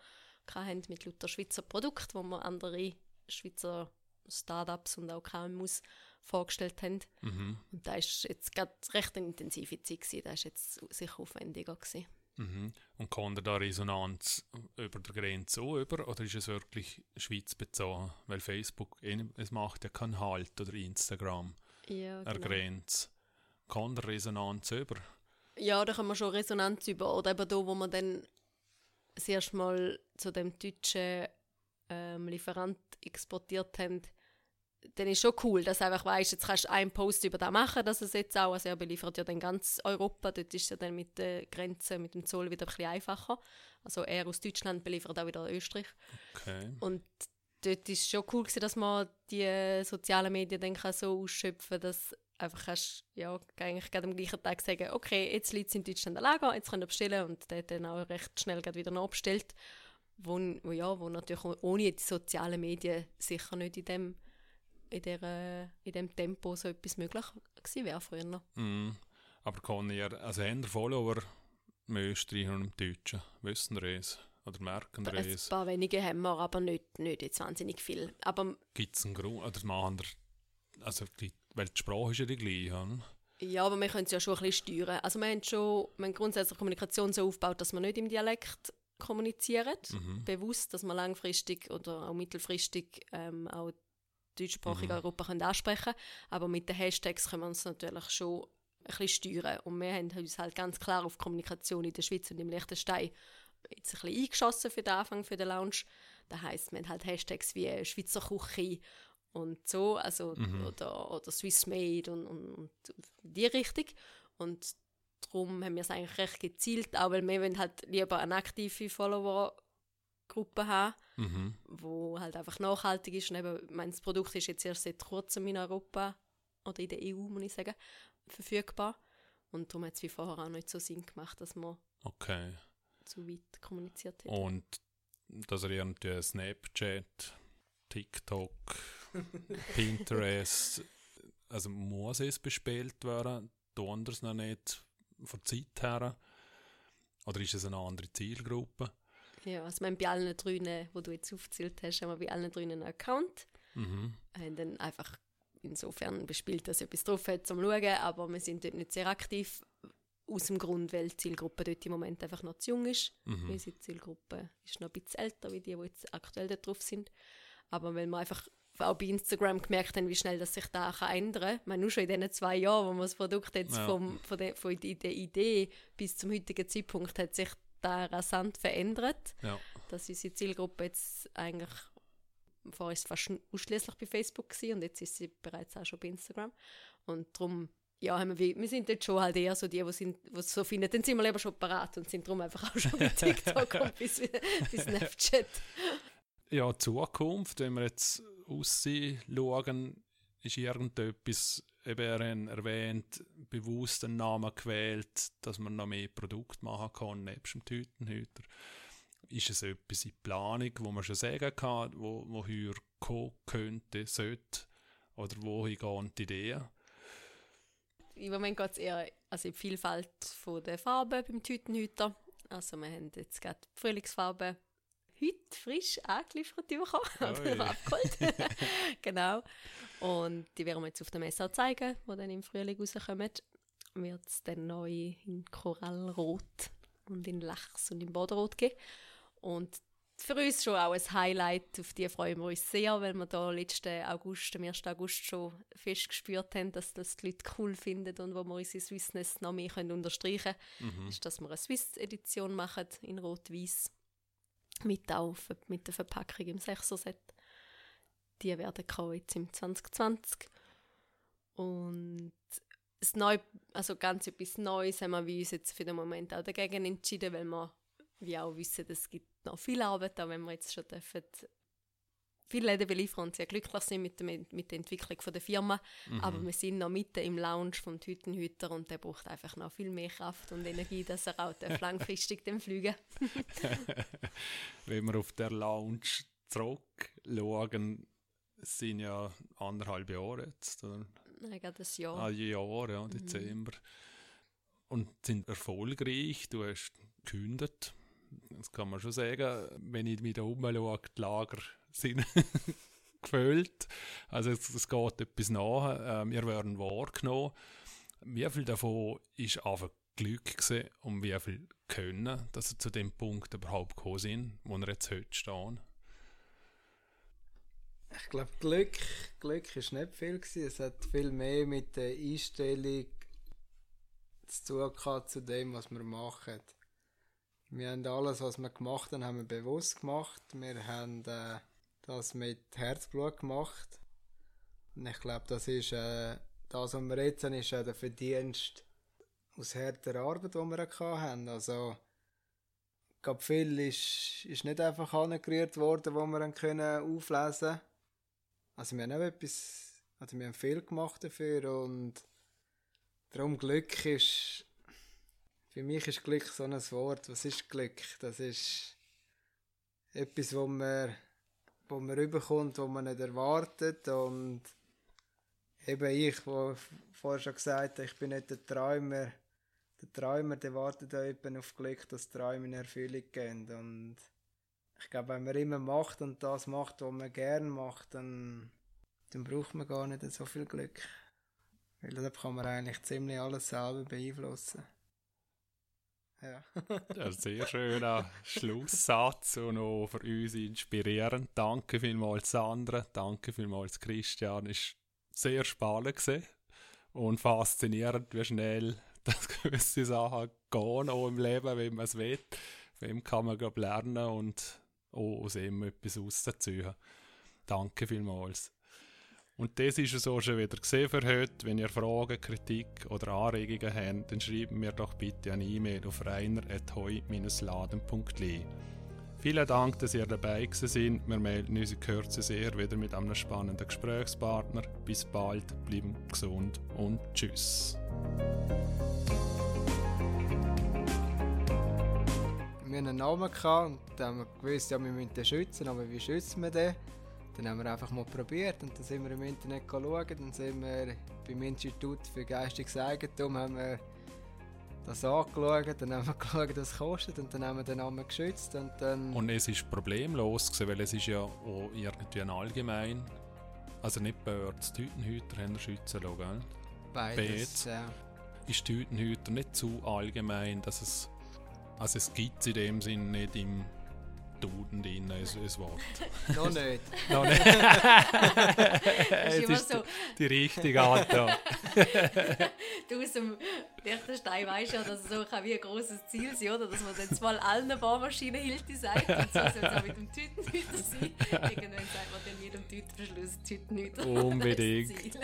Speaker 3: hatten mit lauter Schweizer Produkten, wo wir andere Schweizer Startups und auch KMUs vorgestellt haben.
Speaker 2: mhm.
Speaker 3: Und da war jetzt gerade recht eine intensive Zeit. Gewesen. Da war jetzt sicher aufwendiger. Gewesen.
Speaker 2: Mhm. Und kann da Resonanz über der Grenze auch über oder ist es wirklich Schweiz bezogen? Weil Facebook, eh- es macht ja keinen Halt oder Instagram
Speaker 3: Ja,
Speaker 2: der Grenze. Kann der Resonanz über?
Speaker 3: Ja, da können wir schon Resonanz über. Oder eben da, wo wir dann das erste Mal zu dem deutschen ähm, Lieferant exportiert haben, dann ist schon cool, dass du einfach weißt, jetzt kannst du einen Post über das machen, dass es jetzt auch, also er beliefert ja dann ganz Europa, dort ist es ja dann mit der Grenze, mit dem Zoll wieder ein bisschen einfacher. Also er aus Deutschland beliefert auch wieder Österreich.
Speaker 2: Okay.
Speaker 3: Und dort ist es schon cool gewesen, dass man die sozialen Medien dann kann so ausschöpfen dass einfach kannst ja, eigentlich gerade am gleichen Tag sagen, okay, jetzt liegt es in Deutschland ein Lager, jetzt könnt ihr bestellen und der dann auch recht schnell wieder nachbestellt, wo, wo, ja, wo natürlich ohne die sozialen Medien sicher nicht in dem, in der, in dem Tempo so etwas möglich gewesen wäre früher.
Speaker 2: Mm. Aber kann ihr, also haben Follower im Österreich und im Deutschen, wissen ihr es? Oder merken ihr
Speaker 3: es? Ein paar wenige haben wir, aber nicht, nicht jetzt wahnsinnig viel.
Speaker 2: Gibt es einen Grund, oder machen also die, weil die Sprache ist ja die gleiche,
Speaker 3: Ja, aber wir können es ja schon ein bisschen steuern. Also wir haben schon wir haben grundsätzlich Kommunikation so aufgebaut, dass wir nicht im Dialekt kommunizieren, mhm. bewusst, dass wir langfristig oder auch mittelfristig ähm, auch deutschsprachige mhm. Europa können ansprechen können. Aber mit den Hashtags können wir uns natürlich schon ein bisschen steuern. Und wir haben uns halt ganz klar auf Kommunikation in der Schweiz und im Liechtenstein jetzt ein bisschen eingeschossen für den Anfang, für den Lounge. Das heisst, wir haben halt Hashtags wie Schweizer Küche und so, also mhm. oder, oder Swiss Made und, und, und die Richtung. Und darum haben wir es eigentlich recht gezielt, auch weil wir halt lieber eine aktive Follower-Gruppe haben, mhm. wo halt einfach nachhaltig ist. Und eben, mein, das Produkt ist jetzt erst seit kurzem in Europa oder in der EU, muss ich sagen, verfügbar. Und darum hat es wie vorher auch nicht so Sinn gemacht, dass man
Speaker 2: okay.
Speaker 3: zu weit kommuniziert hat.
Speaker 2: Und dass er irgendwie Snapchat, TikTok, <laughs> Pinterest, also muss es bespielt werden, tun es noch nicht von Zeit her? Oder ist es eine andere Zielgruppe?
Speaker 3: Ja, also wir haben bei allen drei, die du jetzt aufgezählt hast, haben wir bei allen drei einen Account. Mhm. Haben dann einfach insofern bespielt, dass etwas drauf hat zum Schauen, aber wir sind dort nicht sehr aktiv. Aus dem Grund, weil die Zielgruppe dort im Moment einfach noch zu jung ist. Mhm. Unsere Zielgruppe ist noch ein bisschen älter, wie die, die jetzt aktuell dort drauf sind. Aber weil wir einfach auch bei Instagram gemerkt haben, wie schnell das sich da kann ändern kann. meine, nur schon in diesen zwei Jahren, wo wir das Produkt jetzt ja. vom, von, der, von der Idee bis zum heutigen Zeitpunkt hat sich da rasant verändert. Ja. Dass unsere Zielgruppe jetzt eigentlich vorher ist fast ausschließlich bei Facebook gewesen, und jetzt ist sie bereits auch schon bei Instagram. Und darum, ja, haben wir, wir sind jetzt schon halt eher so die, die, sind, die es so finden, dann sind wir lieber schon parat und sind darum einfach auch schon bei <laughs> TikTok und bis, bis Snapchat.
Speaker 2: Ja, Zukunft, wenn wir jetzt ausschauen, ist irgendetwas, eben er erwähnt, bewusst einen Namen gewählt, dass man noch mehr Produkte machen kann, nebst dem Tütenhüter ist es etwas in Planung, wo man schon sagen kann, wo, woher kommen könnte, sollte oder wohin gehen die Ideen?
Speaker 3: Im Moment geht es eher also in die Vielfalt der Farben beim Tütenhüter. Also wir haben jetzt gerade die Frühlingsfarbe heute frisch angeliefert bekommen, oder abgeholt. <laughs> genau. Und die werden wir jetzt auf der Messe auch zeigen, die dann im Frühling rauskommen. Wird es dann neu in Korallrot und in Lachs und in Bodenrot geben. Und für uns schon auch ein Highlight, auf die freuen wir uns sehr, weil wir da letzten August, am 1. August schon fest gespürt haben, dass das die Leute cool finden und wo wir unsere Swissness noch mehr können unterstreichen können, mhm. ist, dass wir eine Swiss-Edition machen in Rot-Weiß mit, mit der Verpackung im 6er-Set. Die werden kommen jetzt im 2020. Und das Neu, also ganz etwas Neues haben wir uns jetzt für den Moment auch dagegen entschieden, weil wir wie auch wissen, es gibt noch viel Arbeit, auch wenn wir jetzt schon dürfen viele Läden beliefern und sehr glücklich sind mit, dem, mit der Entwicklung von der Firma. Mhm. Aber wir sind noch mitten im Lounge vom Tütenhüter und der braucht einfach noch viel mehr Kraft und Energie, dass er auch <laughs> langfristig den fliegen <laughs>
Speaker 2: Wenn wir auf der Lounge zurückschauen, sind ja anderthalb Jahre jetzt. Oder?
Speaker 3: Nein, gerade ein Jahr.
Speaker 2: Ah, Jahr, ja, Dezember. Mhm. Und sind erfolgreich. Du hast gekündigt das kann man schon sagen, wenn ich mich da umschaue, die Lager sind <laughs> gefüllt. Also es, es, geht etwas nach. Ähm, wir werden wahrgenommen. Wie viel davon ist einfach Glück gewesen und wie viel Können, dass sie zu dem Punkt überhaupt gekommen sind, wo wir jetzt heute stehen?
Speaker 1: Ich glaube, Glück, Glück ist nicht viel gewesen. Es hat viel mehr mit der Einstellung zu tun zu dem, was wir machen. Wir haben alles, was wir gemacht haben, haben wir bewusst gemacht. Wir haben äh, das mit Herzblut gemacht. Und ich glaube, das ist äh, das, was wir jetzt haben, ist äh, der Verdienst aus härter Arbeit, die wir hatten. Also, ich glaube, viel ist, ist nicht einfach angerührt worden, wo wir können auflesen können. Also, wir haben auch etwas, Also wir haben viel gemacht dafür und darum Glück ist, für mich ist Glück so ein Wort. Was ist Glück? Das ist etwas, wo man, wo man rüberkommt, wo man nicht erwartet und eben ich, wo vorher schon gesagt habe, ich bin nicht der Träumer. Der Träumer, der wartet auch eben auf Glück, dass Träume in Erfüllung gehen und ich glaube, wenn man immer macht und das macht, was man gerne macht, dann, dann braucht man gar nicht so viel Glück. Weil da kann man eigentlich ziemlich alles selber beeinflussen.
Speaker 2: Ja. ein sehr schöner Schlusssatz und auch für uns inspirierend. Danke vielmals, Sandra. Danke vielmals, Christian. Es war sehr spannend und faszinierend, wie schnell <laughs> das gewisse Sachen gehen, auch im Leben, wenn man es will. Wem kann man lernen und auch aus ihm etwas rauszuziehen. Danke vielmals. Und das ist es auch schon wieder gesehen für heute. Wenn ihr Fragen, Kritik oder Anregungen habt, dann schreibt mir doch bitte eine E-Mail auf reiner.heu-laden.li. Vielen Dank, dass ihr dabei seid. Wir melden uns in Kürze sehr wieder mit einem spannenden Gesprächspartner. Bis bald, bleiben gesund und tschüss.
Speaker 1: Wir hatten einen Namen und haben gewusst, ja, wir müssen den schützen, aber wie schützen wir den? Dann haben wir einfach mal probiert und dann sind wir im Internet schauen, dann sind wir beim Institut für geistiges Eigentum haben wir das angeschaut, dann haben wir <laughs> geschaut, was es kostet und dann haben wir den Namen geschützt und dann...
Speaker 2: Und es ist problemlos gewesen, weil es ist ja auch irgendwie ein allgemein, also nicht Birds, Tütenhüter haben schützen lassen, gell?
Speaker 1: Beides, ja.
Speaker 2: Ist Tütenhüter nicht zu allgemein, dass es... Also es gibt es in dem Sinn nicht im Duden drin, ein, ein Wort.
Speaker 1: Noch nicht.
Speaker 2: Noch nicht. <laughs>
Speaker 3: Das ist immer so.
Speaker 2: Die richtige Antwort. <laughs>
Speaker 3: du aus dem Liechtenstein weißt ja, dass es so kann wie ein großes Ziel sein oder dass man jetzt mal allen Bohrmaschinen Hilti sagt und so soll es auch mit dem Tütenhüter sein. Irgendwann sagt man dann jedem Tütenverschluss Tütenhüter.
Speaker 2: Unbedingt.